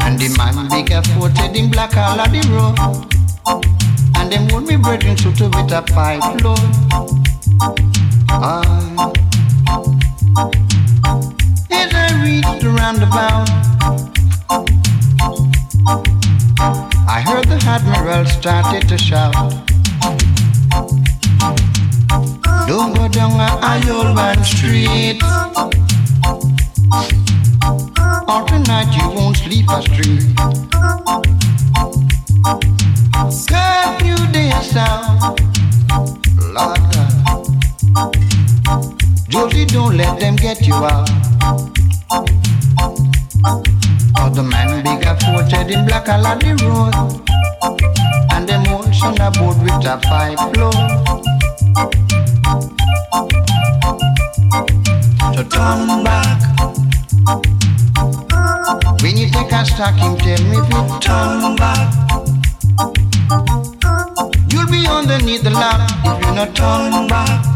S24: And the man bigger footed in black all of the road. And them would be brethren to to with a pipe load. Ah. As I reached the roundabout, I heard the admiral started to shout. Don't go down a Iolban Street. Or tonight you won't sleep a street. Curfew day sound. Lord God. Josie, don't let them get you out. Or the man bigger footed in black along the road. And them old son aboard with a five floor. Turn back. When you take a stock, him tell me if you turn back. You'll be underneath the lock if you not turn back.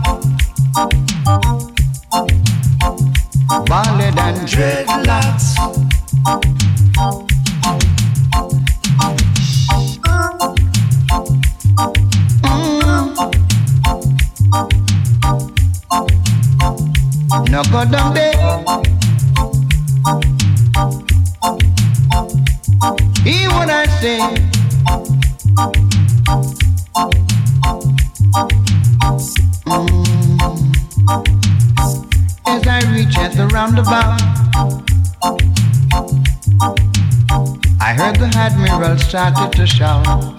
S24: Started to shout.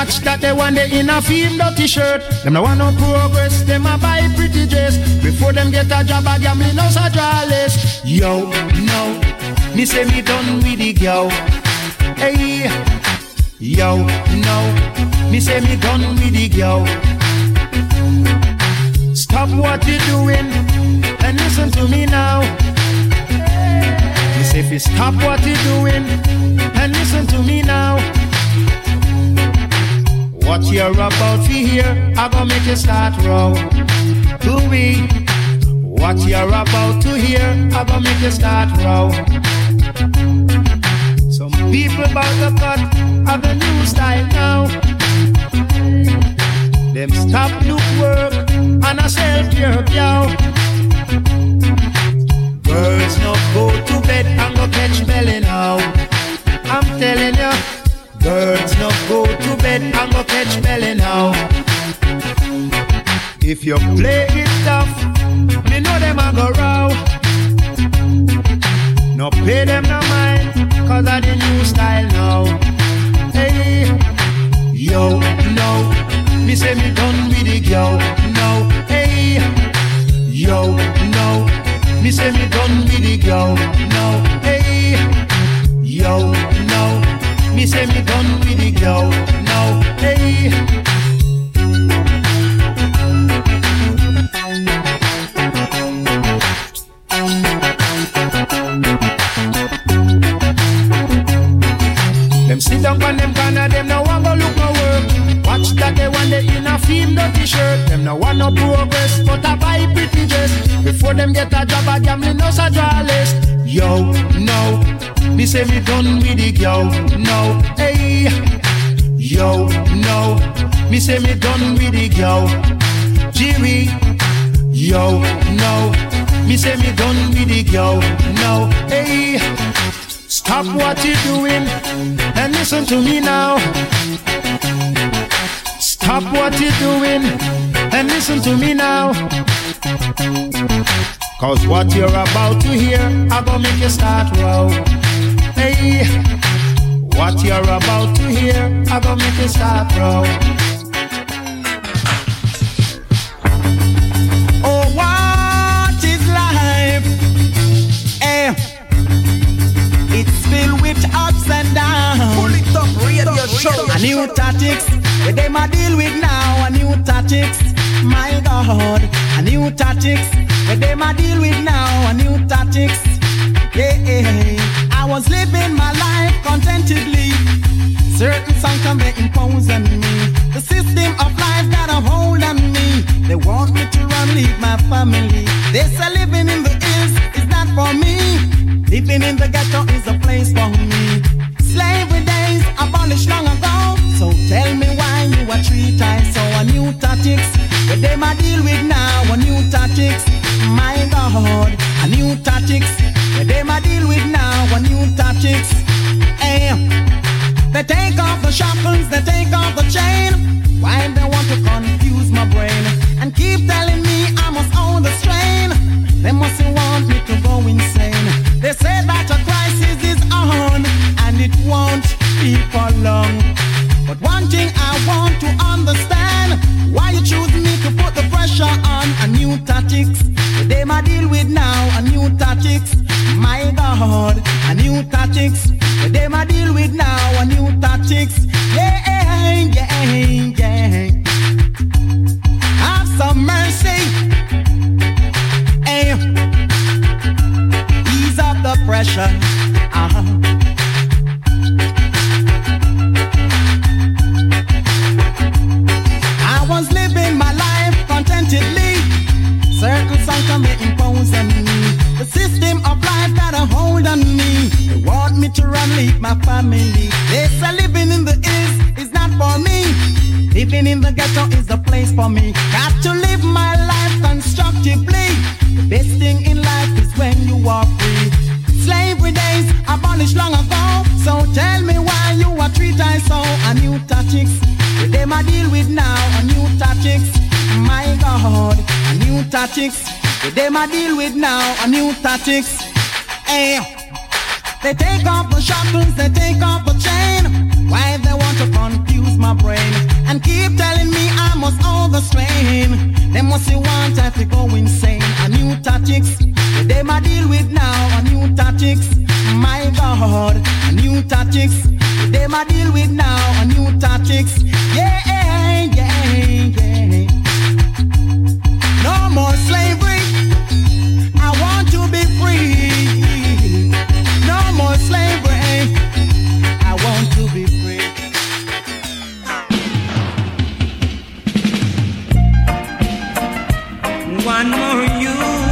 S25: Watch that they want they in a film dirty shirt. Them no want no progress, them a buy pretty dress. Before them get a job, a gambling house a less. Yo, no, me say me done with the girl. Hey, yo, no, me say me done with the girl. Stop what you doing and listen to me now. Me say if you stop what you doing and listen to me now. What you're about to hear, I gonna make you start row. Do we? What you're about to hear, I gonna make you start row. Some people about the cut of the new style now. Them stop look work and a self care cow. Girls no If you play it tough, me know them a go row. No pay them no mind, cause of the new style now. Hey, yo, no, me say me done with the girl. No, hey, yo, no, me say me done with the girl. No, hey, yo, no, me say me done with the girl. No, hey. Before them get a job, a gambling no a draw. Yo, no, me say me done with the girl. No, hey, yo, no, me say me done with the girl. Jimmy, yo, no, me say me done with the girl. No, hey. Stop what you're doing and listen to me now. Stop what you're doing and listen to me now. Cause what you're about to hear, I gonna make you start row. Hey, what you're about to hear, I gonna make you start row.
S15: Oh, what is life? Eh, it's filled with ups and downs. Pull it up, radio show. A new tactics, where them a deal with now. A new tactics, my God. A new tactics, where them a deal with now. A new tactics, yeah. I was living my life contentedly. Certain songs come they impose on me. The system of life got a hold on me. They want me to run, leave my family. They say living in the hills is not for me. Living in the ghetto is a place for me. Slavery days abolished long ago. So tell me why you are three times so a new tactics. But them might deal with now a new tactics. My God, a new tactics. But them might deal with now a new tactics. Hey, they take off the shackles, they take off the chain. Why they want to confuse my brain and keep telling me I must own the strain? They must want me to go insane. They say that a crisis is on and it won't be for long. But one thing I want to understand why you choose me to put the pressure on a new tactics. they
S26: my deal with now a new tactics. My God, a new tactics. they my deal with now a new tactics. Yeah, yeah, yeah. Have some mercy. Hey. Ease up the pressure. Uh-huh. Certain something may impose on me. The system of life got a hold on me. They want me to run leave my family. They say living in the hills is not for me. Living in the ghetto is the place for me. Got to live my life constructively. The best thing in life is when you are free. Slavery days abolished long ago. So tell me why you are treated so. A new tactics. With them I deal with now. A new tactics. My God. A new tactics. With them I deal with now. A new tactics. Hey. They take off the shackles, they take off the chain. Why they want to confuse my brain and keep telling me I must overstrain? They must see want I to go insane. A new tactics, with them I deal with now. A new tactics, my God. A new tactics, with them I deal with now. A new tactics, yeah, yeah, yeah. More slavery. I want to be free. No more slavery. I want to be free.
S27: One more youth,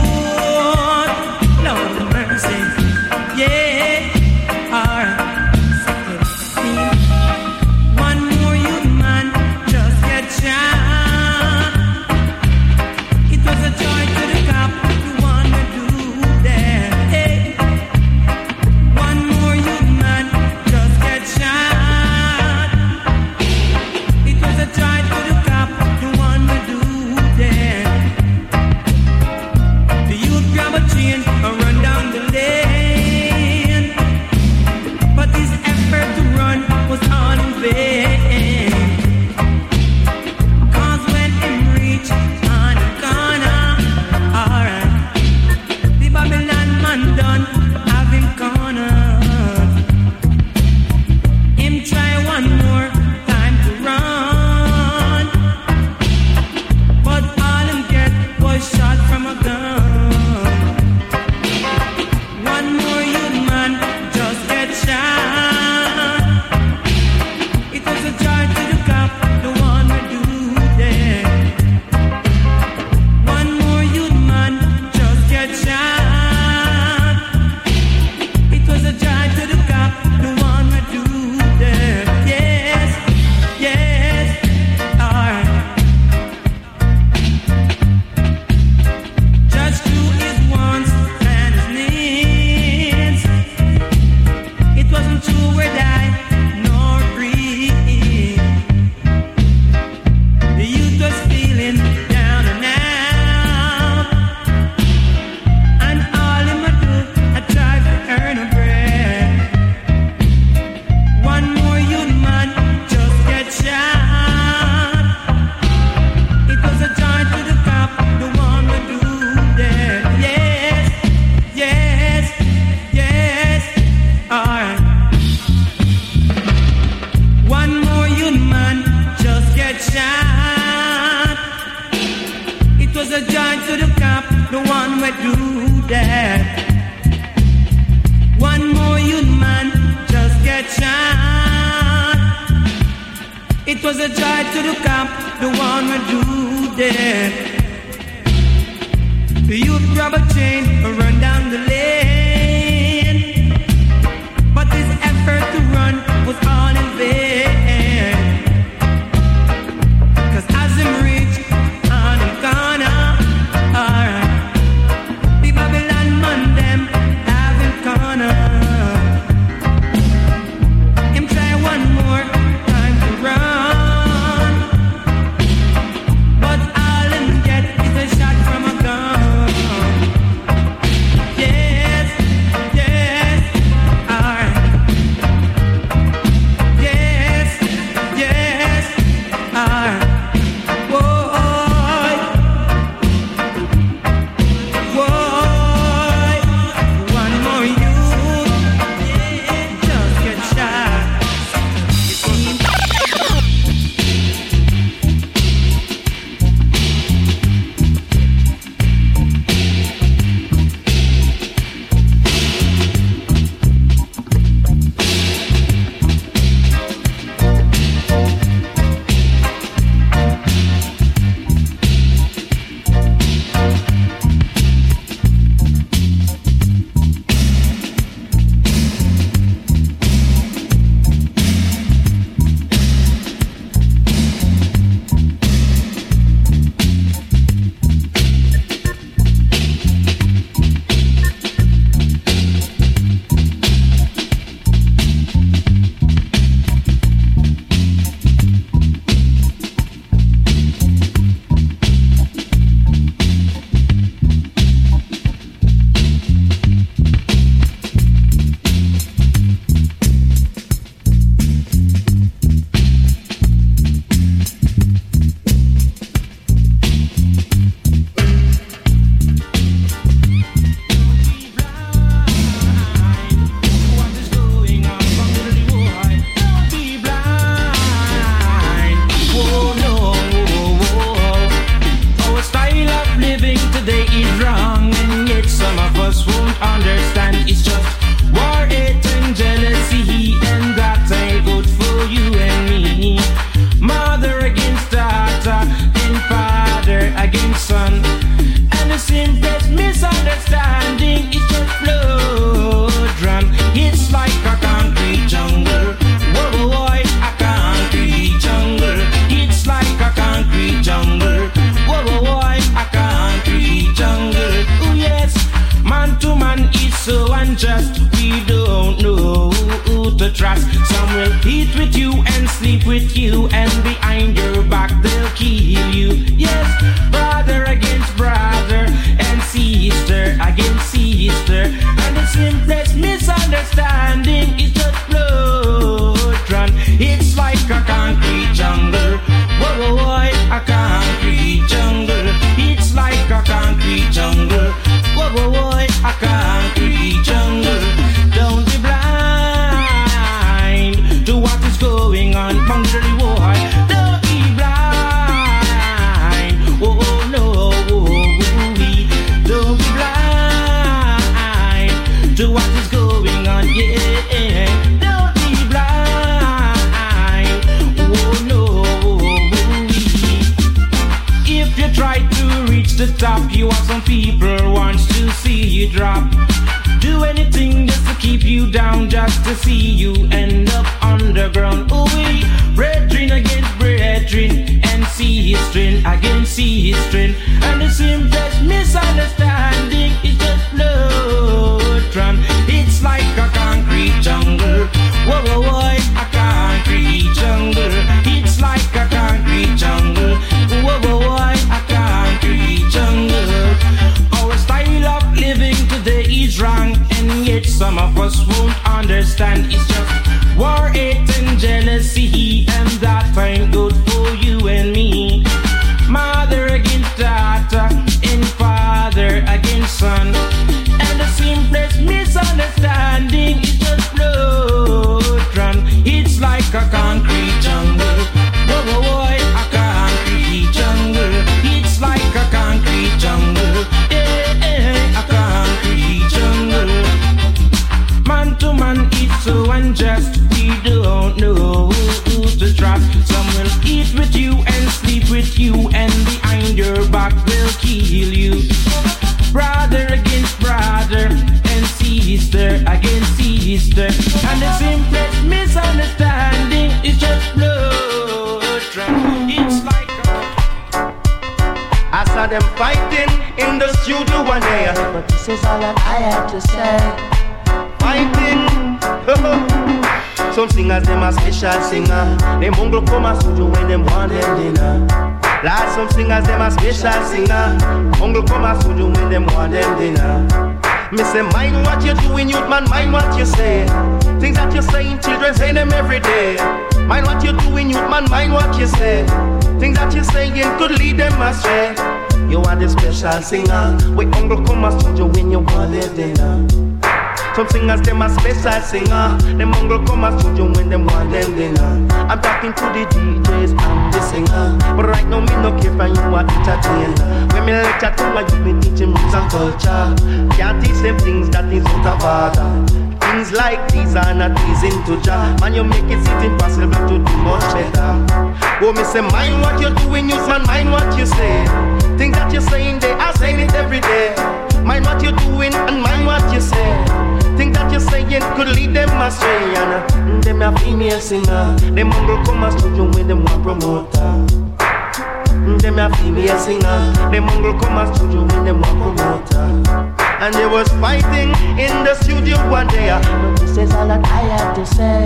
S27: And the
S19: simplest misunderstanding is just blood. It's like
S21: I saw them fighting in the studio one day. But this is all that I have to say. Fighting. <laughs> Some singers, them a special singer. Them mongrel come a studio when them want them dinner. Last some singers, them a special singer. Mongrel come a studio when them want them dinner. Me say, mind what you're doing, youth man, mind what you say. Things that you're saying, children say them every day. Mind what you're doing, youth man, mind what you say. Things that you're saying could lead them astray. You are the special singer. We uncle come a studio when you want their dinner. Some singers, them a special singer. Them mongrel come a studio when them want them dinner. I'm talking to the DJs and the singer. But right now, me no care for you a entertainer. When me lecture to a you me teaching roots and culture. Can't teach them things that is out of order. Things like these are not easy to judge. Man, you make it seem impossible to do much better. Oh, me say, mind what you're doing, youth man, mind what you say. Things that you're saying, they are saying it every day. Mind what you're doing and mind what you say. Think that you're saying could lead them astray. And uh, them a female singer. Them mongrel come a studio when them want promoter. Them a female singer. Them mongrel come a studio when them want promoter. And they was fighting in the studio one day. But this is all that I have to say.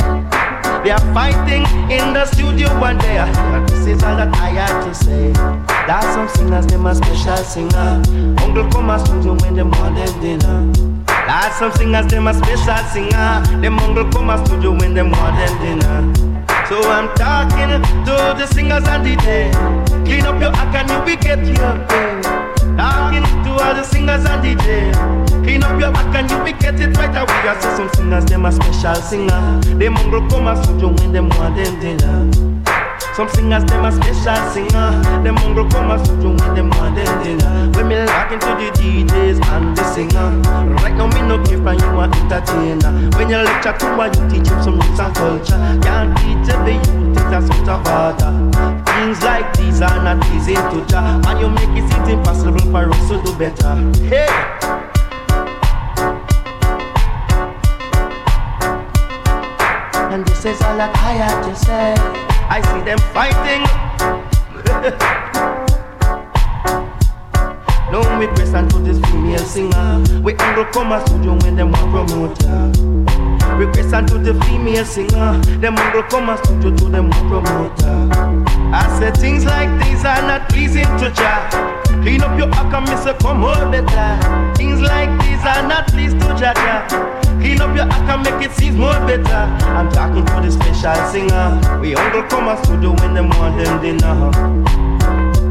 S21: They are fighting in the studio one day. Uh. But this is all that I have to say. That's some singers, them a special singer. Uncle come a studio when them want them dinner. That's some singers, them a special singer. Them uncle come a studio when them want them dinner. So I'm talking to the singers and DJ. Clean up your act and you will get your pay. Talking to all the singers and DJ. Clean up your back and you will get it right away. I see some singers, them a special singer. Them mongrel come a studio when them want them dinner. Some singers, them a special singer. Them mongrel come a studio when them want them dinner. When me talking to the DJs and the singer. Right now me no care for you a entertainer. When you lecture to a you teach them some roots and culture. Can't teach the youth things that's out of order. Things like these are not easy to judge. And you make it seem impossible for us to do better. Hey! And this is all that I have to say. I see them fighting. <laughs> no me press to this female singer. We angle come a studio when them want promoter. Request to the female singer. Them will come and studio to them promoter. I said things like these are not pleasing to Jah. Clean up your act and miss a come out better. Things like these are not pleased to Jah. Clean up your act and make it seem more better. I'm talking to the special singer. We all come and studio when them want them dinner.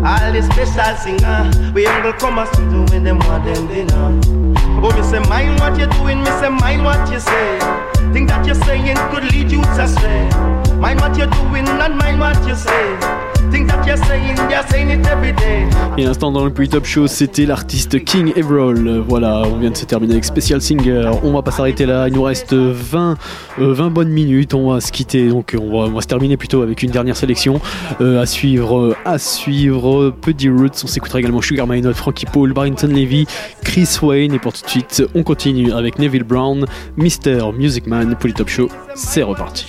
S21: All the special singer, we all come and studio when them want them dinner. Oh, me say mind what you're doing, say what you say. Think that you're saying what you're doing, not what you say.
S6: Et l'instant dans le plus top show, c'était l'artiste King Everall. Euh, Voilà, on vient de se terminer avec Special Singer. On va pas s'arrêter là, il nous reste 20, euh, 20 bonnes minutes. On va se quitter, donc on va, se terminer plutôt avec une dernière sélection. Euh, à suivre, euh, à suivre Puddy Roots. On s'écoutera également Sugar My Note, Frankie Paul, Barrington Levy, Chris Wayne. Et pour tout suite, on continue avec Neville Brown, Mr. Music Man pour top show. C'est reparti.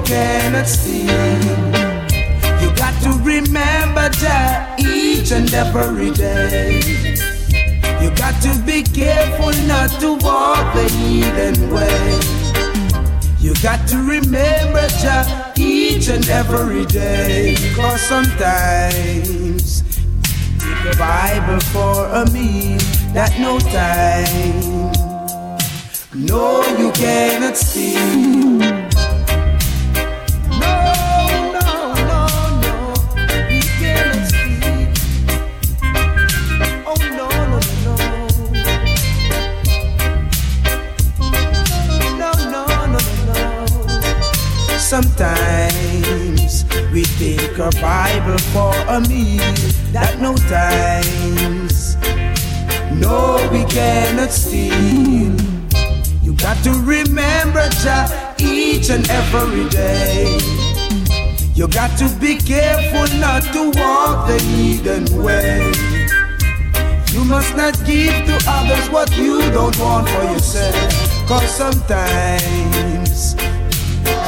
S26: Cannot steal. You got to remember that each and every day. You got to be careful not to walk the hidden way. You got to remember Jah each and every day. Cause sometimes the Bible for a meal that no time. No, you cannot steal. Take our Bible for a meal that no times. No, we cannot steal. You got to remember Jah each and every day. You got to be careful not to walk the hidden way. You must not give to others what you don't want for yourself. Cause sometimes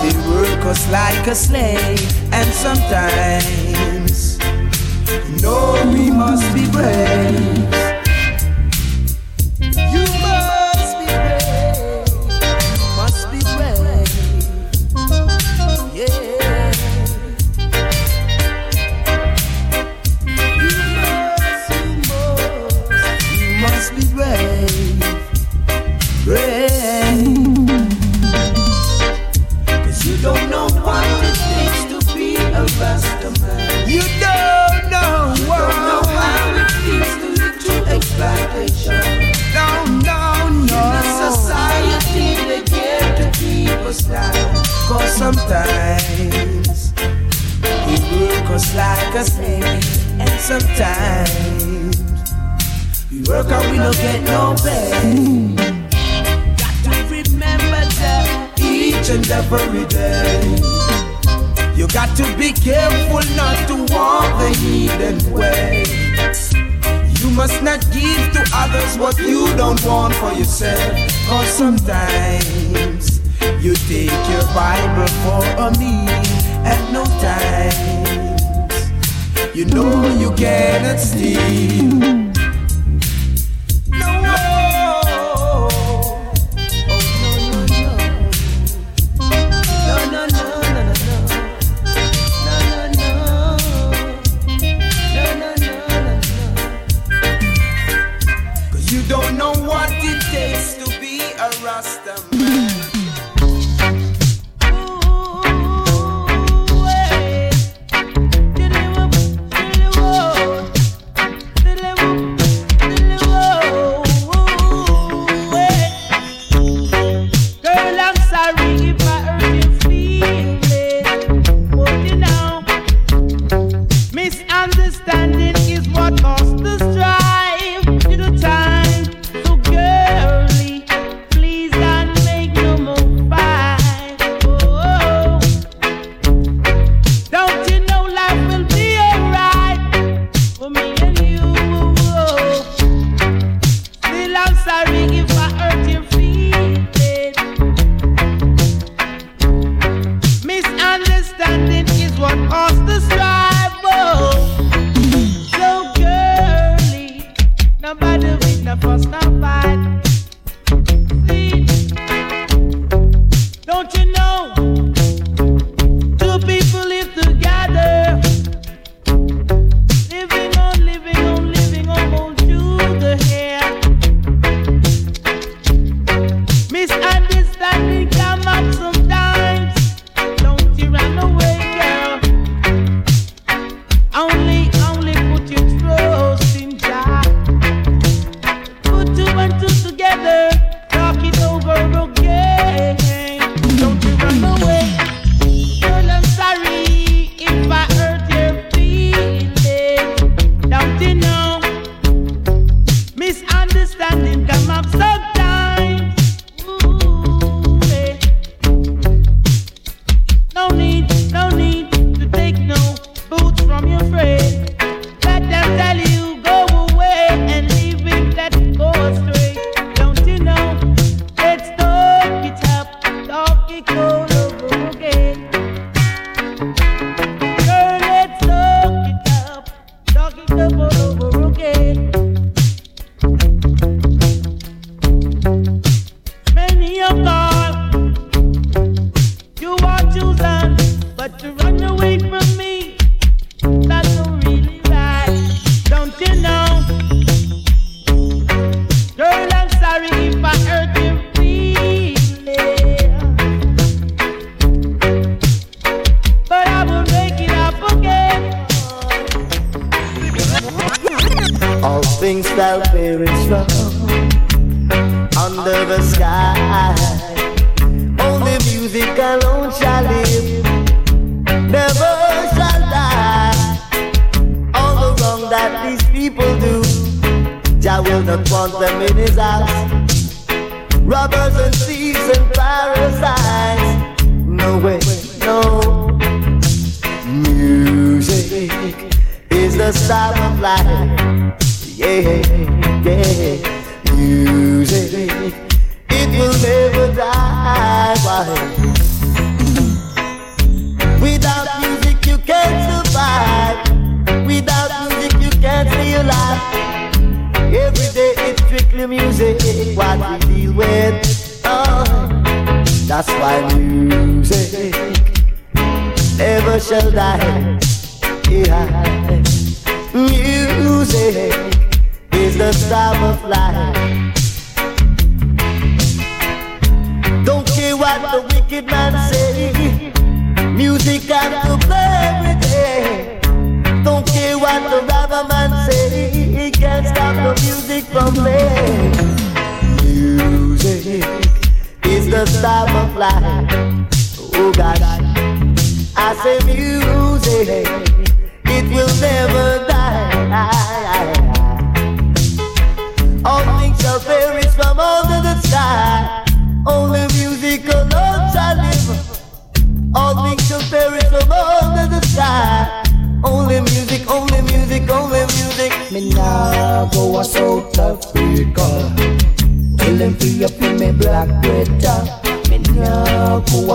S26: they work us like a slave, and sometimes, no, we must be brave. Sometimes we work and we don't get no pay. Got to remember that each and every day. You got to be careful not to walk the hidden way. You must not give to others what you don't want for yourself. Cause sometimes you take your Bible for a meal at no times. You know you cannot steal.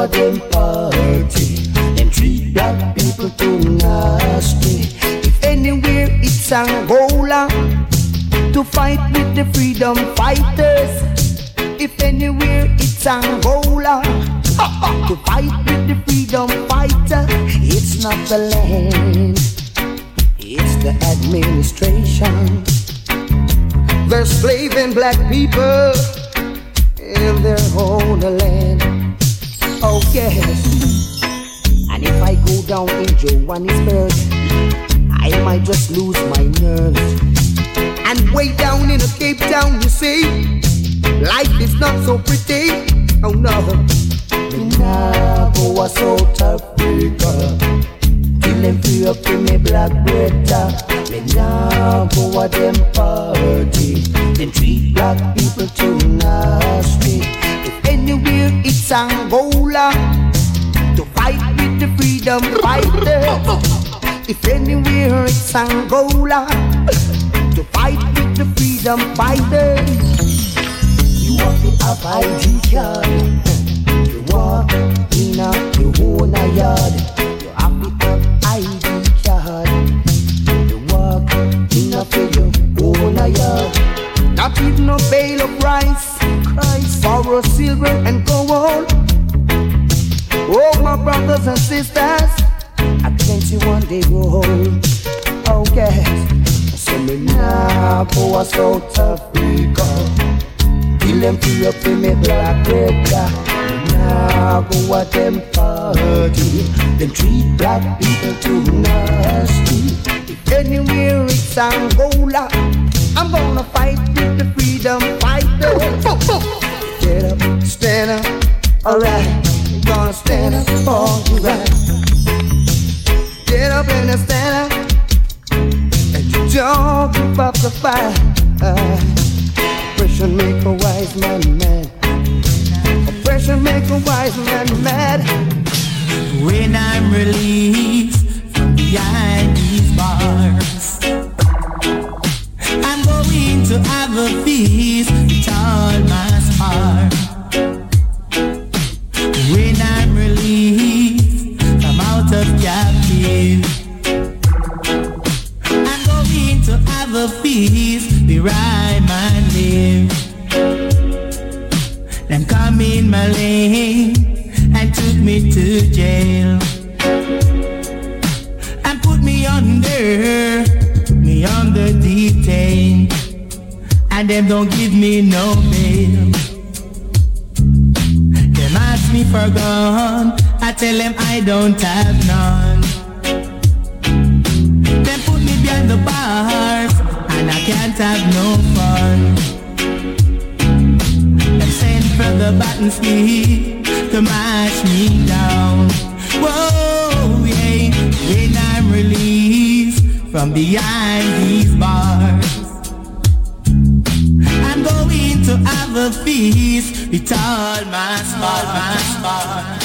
S15: Nah them party. Them treat black people too nasty. If anywhere it's Angola to fight with the freedom fighters. If anywhere it's Angola <laughs> to fight with the freedom fighter, it's not the land, it's the administration. They're slaving black people in their own land. Yes. And if I go down in Johannesburg, I might just lose my nerves. And way down in a Cape Town, you see, life is not so pretty. Oh no. Go a South Africa. Them free up in me black Greta. Me nah go a them party. Them treat black people too nasty. If anywhere it's Angola to fight with the freedom fighters. If anywhere it's Angola to fight with the freedom fighters. You want to have ID card. You walk in a your own yard. You have to have ID card. You walk in a your own yard. Not even no bale of rice. For a silver and gold. Oh, my brothers and sisters, I plenty one day roll. Oh, yes. So me now go a South Africa. Kill them free up in black. Me now go a them party. Them treat black people too nasty. If anywhere it's Angola, I'm gonna fight with the freedom fighters. Get up, stand up, alright. Gonna stand up for you right. Get up and stand up, and you don't give up the fight. Oppression make a wise man mad. Oppression make a wise man mad.
S26: When I'm released from behind these bars, I'm going to have a feast with all my heart. When I'm released from out of captive, I'm going to have a feast where I might live. Them come in my lane and took me to jail and them don't give me no bail. Them ask me for gun, I tell them I don't have none. Them put me behind the bars, and
S27: I can't have no fun. And send for the button sleep to mash me down. Whoa, yeah, when I'm released from behind these bars. I'm going to have a feast with all my smart, my smart.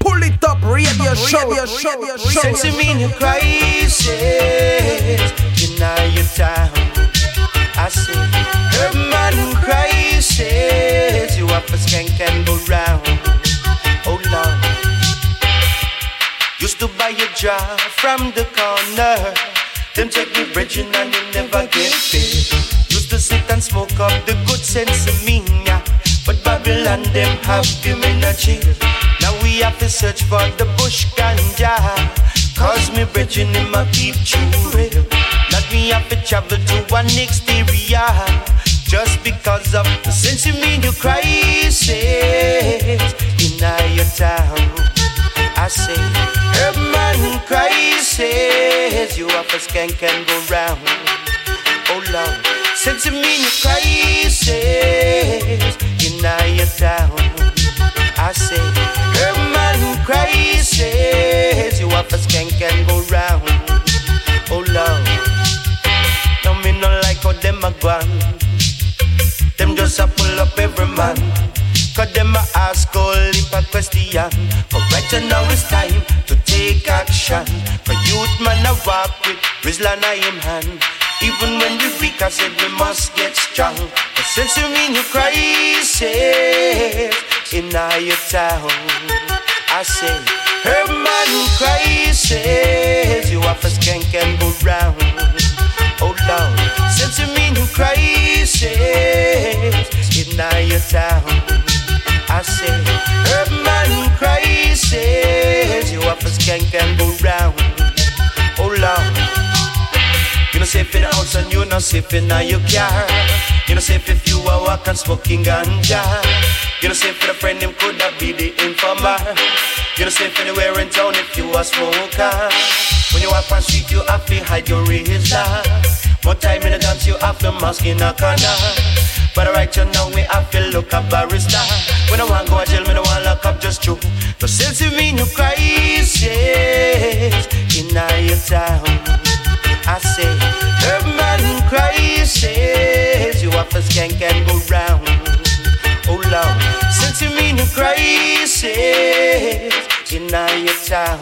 S13: Pull it up, radio show, radio show, radio show.
S21: Since you mean your crisis, jar from the corner. Them take me bridging and they never get paid. Used to sit and smoke up the good sense of me, yeah. But Babylon them have given a jail. Now we have to search for the bush ganja. Cause me bridging in my keep real. Not me have to travel to one exterior. Just because of the sense you mean you crisis in your town. I say, urban crisis. You have a skank and go round. Oh Lord, since you mean you crisis in your town. I say, urban crisis. You have a skank and go round. Oh Lord, no me no like how them a gone. Them just a pull up every man. Cause them a ask all heap a question. But right now it's time to take action. For youth man a walk with Rizlan I him hand. Even when we weak, I said we must get strong. But since you mean you crisis in your town, I say, urban crisis. You have a skank and go round. Oh Lord, since you mean you crisis in your town, I say, urban crisis. You have a skank and go round. Oh Lord. You know safe in the house and you know safe in your car. You know safe if you are walking smoking ganja. You know safe for the friend him could have be the informer. You know safe anywhere in town if you a smoker. When you walk on street you have to hide your razor. More time in the dance you have to mask in a corner. But right you now we have to look a barrister. When I want go to jail, me no want lock up just true. No sense in me no crisis in your town. I say, urban crisis. You have a skank and go round. Oh Lord, since you mean a crisis in your town.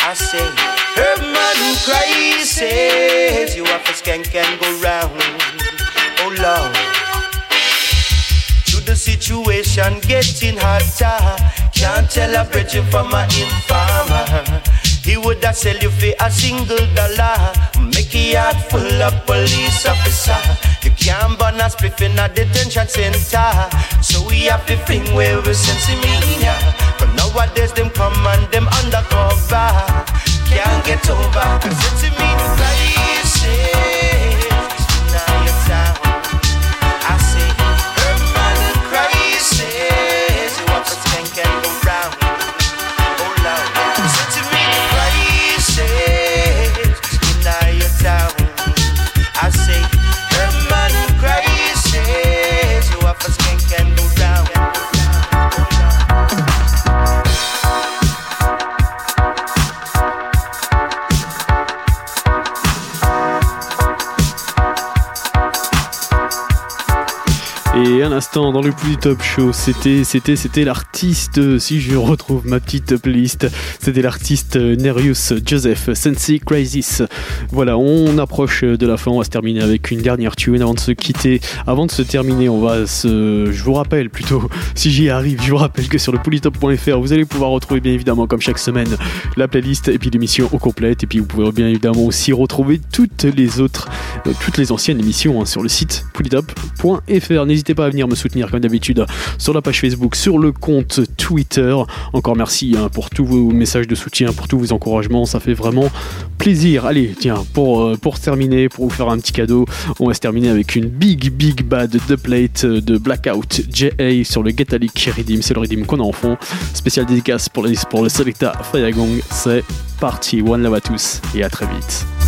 S21: I say, urban crisis. You have a skank and go round. Oh Lord. The situation getting hotter. Can't tell a bridge from an informer. He would have sell you for a single dollar. Make your heart full of police officer. You can't burn a spliff in a detention center. So we have to think where we sense ya. But nowadays them come and them undercover. Can't get over. Cause it's him in crisis.
S6: Et un instant dans le plus show, c'était c'était c'était l'artiste si je retrouve ma petite playlist, c'était l'artiste Nerius Joseph Sensei Crisis. Voilà, on approche de la fin, on va se terminer avec une dernière tune avant de se quitter. Avant de se terminer, on va se je vous rappelle plutôt <laughs> si j'y arrive, je vous rappelle que sur le polytop.fr, vous allez pouvoir retrouver bien évidemment comme chaque semaine la playlist et puis l'émission au complète et puis vous pouvez bien évidemment aussi retrouver toutes les autres euh, toutes les anciennes émissions hein, sur le site polytop.fr. N'hésitez Pas à venir me soutenir comme d'habitude sur la page Facebook, sur le compte Twitter. Encore merci hein, pour tous vos messages de soutien, pour tous vos encouragements. Ça fait vraiment plaisir. Allez, tiens, pour, euh, terminer, pour vous faire un petit cadeau, on va se terminer avec une big, big bad de plate de Blackout JA sur le Getalic Redeem. C'est le Redeem qu'on a en fond. Spécial dédicace pour, les, pour le Selecta Firagong. C'est parti. One love à tous et à très vite.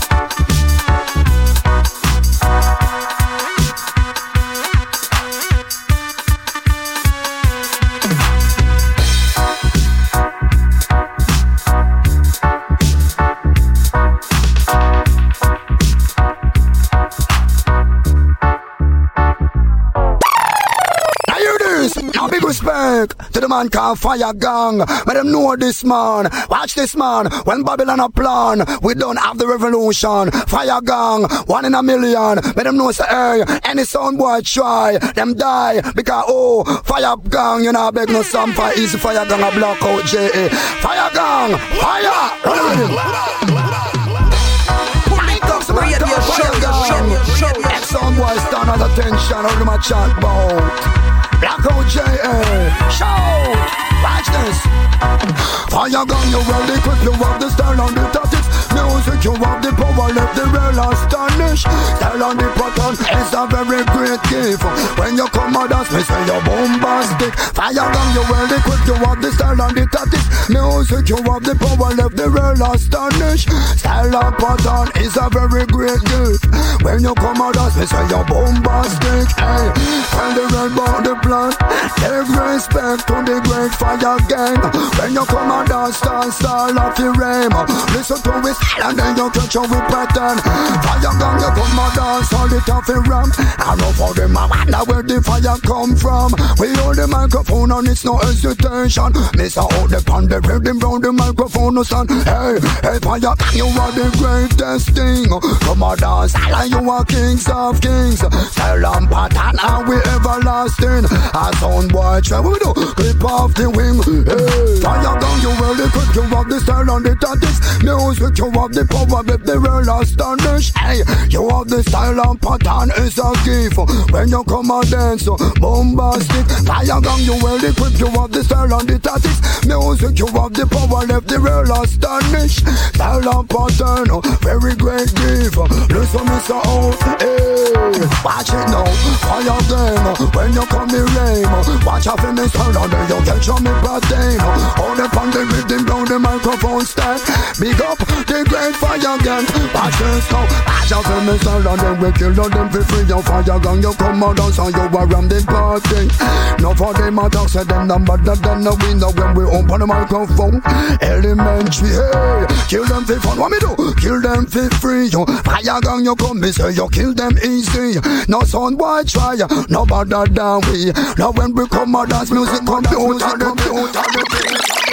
S14: Respect to the man called Fire Gang. Let them know this man. Watch this man. When Babylon a plan, we don't have the revolution. Fire Gang, one in a million. Let them know say, hey, any sound boy try, them die. Because oh, Fire Gang, you know, beg no some fire easy. Fire Gang a block out J.A. Fire Gang, fire. Run with him. Radio show, X-Sound boy stand at attention, hold my chat bout. Blackout J.A. Shout! Watch this! Fire gun, you well equipped, you have the style and the tactics. Music, you the power, left the real astonished. Style and the pattern is a very great gift. When you come out, dance, me say you're bombastic. Fire gun, you well equipped, you have the style and the tactics. Music, you have the power, left the real astonished. Style and pattern is a very great gift. When you come out, dance, me say you're bombastic. Hey, tell the real about the plan. Give respect to the great fire gang. When you come out, dance, dance, style of the rain. Listen to it, and then you catch up with pattern. Fire gang, you come out, dance, all it off the ram. I know for them, I wonder where the fire come from. We hold the microphone and it's no hesitation. Miss out the pan, the rhythm round the microphone, no son. Hey, hey, fire you are the greatest thing. Come on, dance, and you are kings of kings. Style and pattern, and we everlasting. A sound boy, try we do, clip off the wing. Hey, fire gang, you well equipped, you have the style and the tactics. Music, you have the power, with the real astonished. Hey, you have the style and pattern, is a gift. When you come and dance, bombastic. Fire gang, you well equipped, you have the style and the tactics. Music, you have the power, left the real astonished. Style and pattern, oh, very great gift. Listen, so out, hey, watch it now. Fire gang, when you come in rain, watch out for me style and you catch on me. Hold up on the rhythm, blow the microphone stand. Big up the great fire gang. Watch this now, watch out for me style and then we kill all them for free. Your fire gang, you come out and you around the party. No for them a talk, say them number that then no we know when we open the microphone. Elementary, hey, kill them for fun. What me do? Kill them for free. Yo. Fire gang, you come, me say you kill them easy. No sound boy try, no better than we. Now when we come out dance music, computer, the computer, the